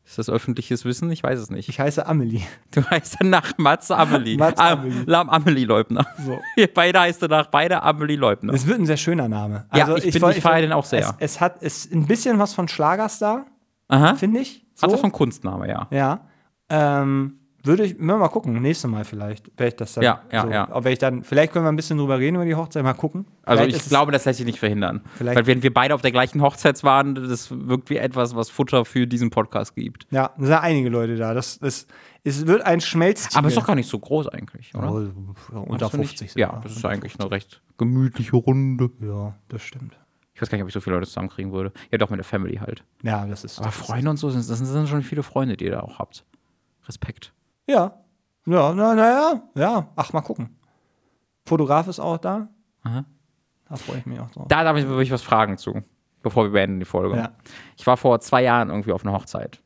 Ist das öffentliches Wissen? Ich weiß es nicht. Ich heiße Amelie. Du heißt danach Mats Amelie. Mats Ah, Amelie. Lam Amelie Leubner. So. Beide heißt danach beide Amelie Leubner. Es wird ein sehr schöner Name. Ja, ich bin- woll- ich feiere den auch sehr. Es, es hat es ein bisschen was von Schlagerstar, finde ich. So. Hat das von Kunstname, ja. Ja. Ähm, würde ich mal gucken, nächstes Mal vielleicht, werde ich das dann. Ja, ja, so, ja. Ob ich dann, vielleicht können wir ein bisschen drüber reden über die Hochzeit, mal gucken. Also Vielleicht ich ist es- glaube, das lässt sich nicht verhindern. Vielleicht- Weil wenn wir beide auf der gleichen Hochzeit waren, das wirkt wie etwas, was Futter für diesen Podcast gibt. Ja, da sind einige Leute da. Das, das, es wird ein Schmelztiegel. Aber ist doch gar nicht so groß eigentlich, oder? Oh, unter nicht? 50 Ja, das ist eigentlich eine recht gemütliche Runde. Ja, das stimmt. Ich weiß gar nicht, ob ich so viele Leute zusammenkriegen würde. Ja, doch mit der Family halt. Ja, das ist. Aber das Freunde und so, sind, das sind schon viele Freunde, die ihr da auch habt. Respekt. Ja. Ja, na, na ja. Ja, ach, mal gucken. Fotograf ist auch da. Aha. Da freue ich mich auch drauf. Da darf ich wirklich was fragen zu, bevor wir beenden die Folge. Ja. Ich war vor zwei Jahren irgendwie auf einer Hochzeit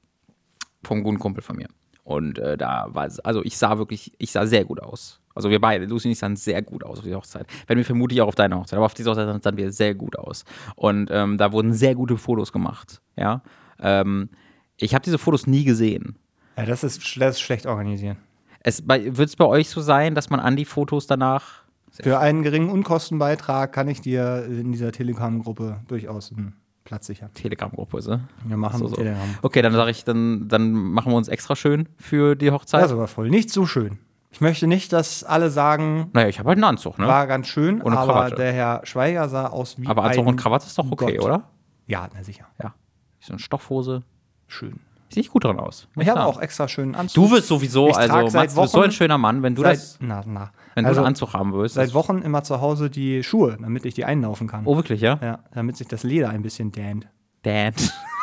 vom guten Kumpel von mir. Und äh, da war es, also ich sah wirklich, ich sah sehr gut aus. Also wir beide, Lucy und ich sahen sehr gut aus auf dieser Hochzeit. Wenn wir vermutlich auch auf deiner Hochzeit, aber auf dieser Hochzeit sahen wir sehr gut aus. Und ähm, da wurden sehr gute Fotos gemacht. Ja. Ähm, ich habe diese Fotos nie gesehen. Ja, das ist, das ist schlecht organisiert. Es wird es bei euch so sein, dass man an die Fotos danach. Für einen geringen Unkostenbeitrag kann ich dir in dieser Telegram-Gruppe durchaus einen Platz sichern. Telegram-Gruppe, so? Wir machen So, so. Telegram. Okay, dann sage ich, dann, dann machen wir uns extra schön für die Hochzeit. Das ist aber voll. Nicht so schön. Ich möchte nicht, dass alle sagen, naja, ich habe halt einen Anzug, ne? war ganz schön, eine aber Krawatte. der Herr Schweiger sah aus wie Aber Anzug ein und Krawatte ist doch okay, Gott. oder? Ja, na sicher. Ja. So eine Stoffhose. Schön. Sieht gut dran aus. Ich habe auch extra schönen Anzug. Du wirst sowieso, Ich also Mats, du bist so ein schöner Mann, wenn du seit, das, na, na. wenn also, du einen Anzug haben willst. seit Wochen immer zu Hause die Schuhe, damit ich die einlaufen kann. oh, wirklich, ja? Ja, damit sich das Leder ein bisschen dähnt. Dad.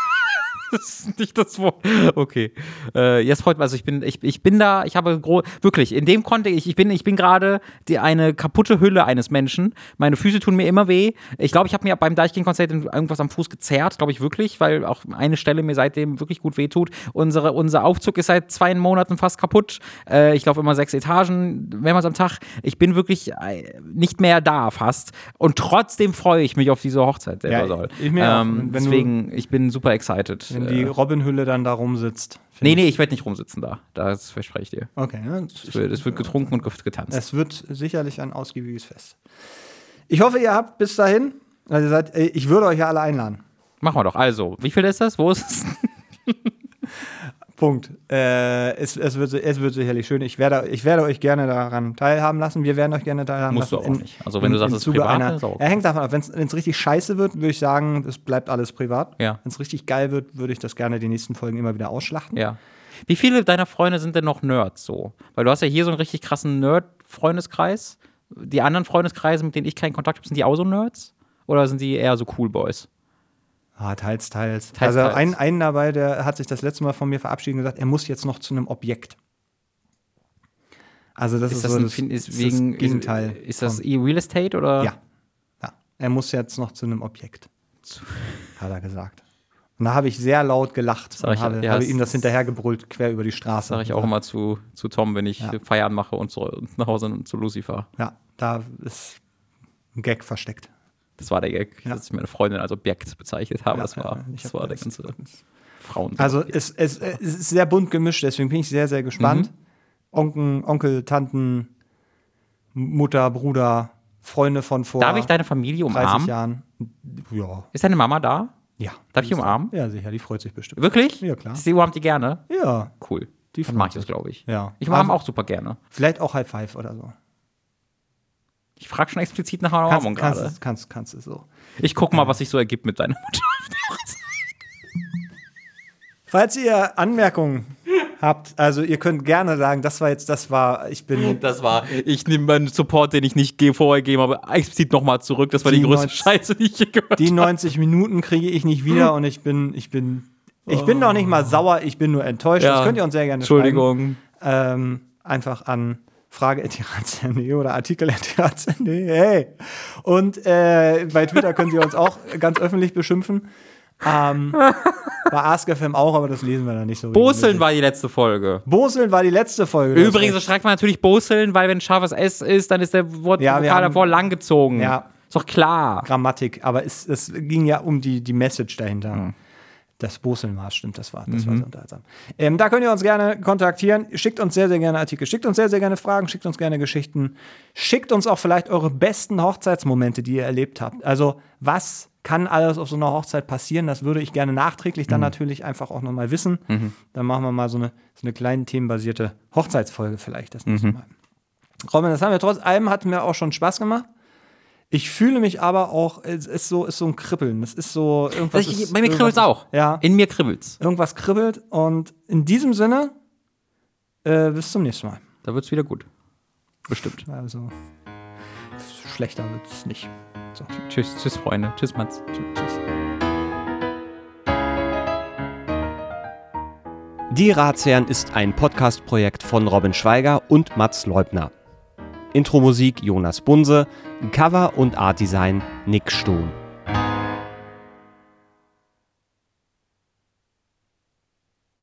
das ist nicht das Wort. Okay. Äh, jetzt freut mich, also ich bin, ich, ich bin da, ich habe gro wirklich, in dem Kontext, ich, ich bin, ich bin gerade die eine kaputte Hülle eines Menschen. Meine Füße tun mir immer weh. Ich glaube, ich habe mir beim Deichkind-Konzert irgendwas am Fuß gezerrt, glaube ich wirklich, weil auch eine Stelle mir seitdem wirklich gut wehtut. Unsere, unser Aufzug ist seit zwei Monaten fast kaputt. Äh, ich laufe immer sechs Etagen mehrmals am Tag. Ich bin wirklich äh, nicht mehr da fast. Und trotzdem freue ich mich auf diese Hochzeit, der Ja, soll. ich mir auch. ähm, du- deswegen, ich bin super excited. Wenn die Äh, Robbenhülle dann da rumsitzt. Nee, nee, ich werde nicht rumsitzen da. Das verspreche ich dir. Okay, ja, Es wird, es wird getrunken und get- getanzt. Es wird sicherlich ein ausgiebiges Fest. Ich hoffe, ihr habt bis dahin, also seid, äh, ich würde euch ja alle einladen. Machen wir doch. Also, wie viel ist das? Wo ist es? Punkt. Äh, es, es, wird, es wird sicherlich schön. Ich werde, ich werde euch gerne daran teilhaben lassen. Wir werden euch gerne teilhaben Musst du lassen. auch nicht. Also, wenn du sagst, es ist privat, einer, ist auch okay. Er hängt davon ab. Wenn es richtig scheiße wird, würde ich sagen, es bleibt alles privat. Ja. Wenn es richtig geil wird, würde ich das gerne die nächsten Folgen immer wieder ausschlachten. Ja. Wie viele deiner Freunde sind denn noch Nerds so? Weil du hast ja hier so einen richtig krassen Nerd-Freundeskreis. Die anderen Freundeskreise, mit denen ich keinen Kontakt habe, sind die auch so Nerds? Oder sind die eher so Cool Boys? Ah, teils, teils. Teils, also. Ein, einen dabei, der hat sich das letzte Mal von mir verabschiedet und gesagt, er muss jetzt noch zu einem Objekt. Also das ist, Ist das, so ein, das, ist das wegen, Gegenteil. Ist, ist das von- eh Real Estate oder? Ja. ja. Er muss jetzt noch zu einem Objekt. Hat er gesagt. Und da habe ich sehr laut gelacht Sag und ich- habe, ja, habe ihm das hinterhergebrüllt, quer über die Straße. Sag ich auch immer zu, zu Tom, wenn ich Ja. Feiern mache und, zu, und nach Hause zu Lucifer. Ja, da ist ein Gag versteckt. Das war der Gag, Ja. dass ich meine Freundin als Objekt bezeichnet habe. Ja, das war, das hab war der ganze Frauen. Also es, es, es ist sehr bunt gemischt, deswegen bin ich sehr, sehr gespannt. Mhm. Onkel, Onkel, Tanten, Mutter, Bruder, Freunde von vor Darf ich deine Familie 30 umarmen? Jahren. Ja. Ist deine Mama da? Ja. Darf ich umarmen? Ja, sicher, die freut sich bestimmt. Wirklich? Ja, klar. Sie umarmt die gerne? Ja, Cool. Die Dann mag ich das, glaube ich. ja. Ich umarme Aber auch super gerne. Vielleicht auch High Five oder so. Ich frage schon explizit nach einer Umarmung Kannst, gerade. kannst, kannst, kannst du so. Ich gucke mal, was sich so ergibt mit deiner Mutter. Falls ihr Anmerkungen habt, also ihr könnt gerne sagen, das war jetzt, das war, ich bin Das war, ich nehme meinen Support, den ich nicht vorher gegeben habe, explizit nochmal zurück. Das war die, Die größte 90 Scheiße, die ich je gehört die 90 Minuten kriege ich nicht wieder und ich bin, ich bin, ich bin noch nicht mal sauer, ich bin nur enttäuscht. Ja. Das könnt ihr uns sehr gerne Entschuldigung. schreiben. Ähm, einfach an frage.tirazen.de oder artikel.tirazen.de. Hey! Und äh, bei Twitter könnt ihr uns auch ganz öffentlich beschimpfen. Ähm, bei AskFM auch, aber das lesen wir dann nicht so. Boseln war die letzte Folge. Boseln war die letzte Folge. Übrigens recht. schreibt man natürlich Boseln, weil wenn scharfes S ist, dann ist der Wort Ja, Vokal davor langgezogen. Ja. Ist doch klar. Grammatik, aber es, es ging ja um die, die Message dahinter. Das Boseln war, stimmt, das war, das war sehr unterhaltsam. Ähm, da könnt ihr uns gerne kontaktieren. Schickt uns sehr, sehr gerne Artikel, schickt uns sehr, sehr gerne Fragen, schickt uns gerne Geschichten. Schickt uns auch vielleicht eure besten Hochzeitsmomente, die ihr erlebt habt. Also, was kann alles auf so einer Hochzeit passieren? Das würde ich gerne nachträglich dann natürlich einfach auch nochmal wissen. Dann machen wir mal so eine, so eine kleine themenbasierte Hochzeitsfolge vielleicht das nächste Mal. Robin, das haben wir trotz allem, hat mir auch schon Spaß gemacht. Ich fühle mich aber auch, es ist so, ist so ein Kribbeln. Es ist so irgendwas. Das ich, ist, bei mir kribbelt's irgendwas- auch. Ja, In mir kribbelt's. irgendwas kribbelt. Und in diesem Sinne, äh, bis zum nächsten Mal. Da wird's wieder gut. Bestimmt. Also, schlechter wird es nicht. So, Tschüss, tschüss, Freunde. Tschüss, Mats. tschüss. Die Ratsherren ist ein Podcast-Projekt von Robin Schweiger und Mats Leubner. Intro-Musik Jonas Bunse, Cover und Artdesign Nick Stohn.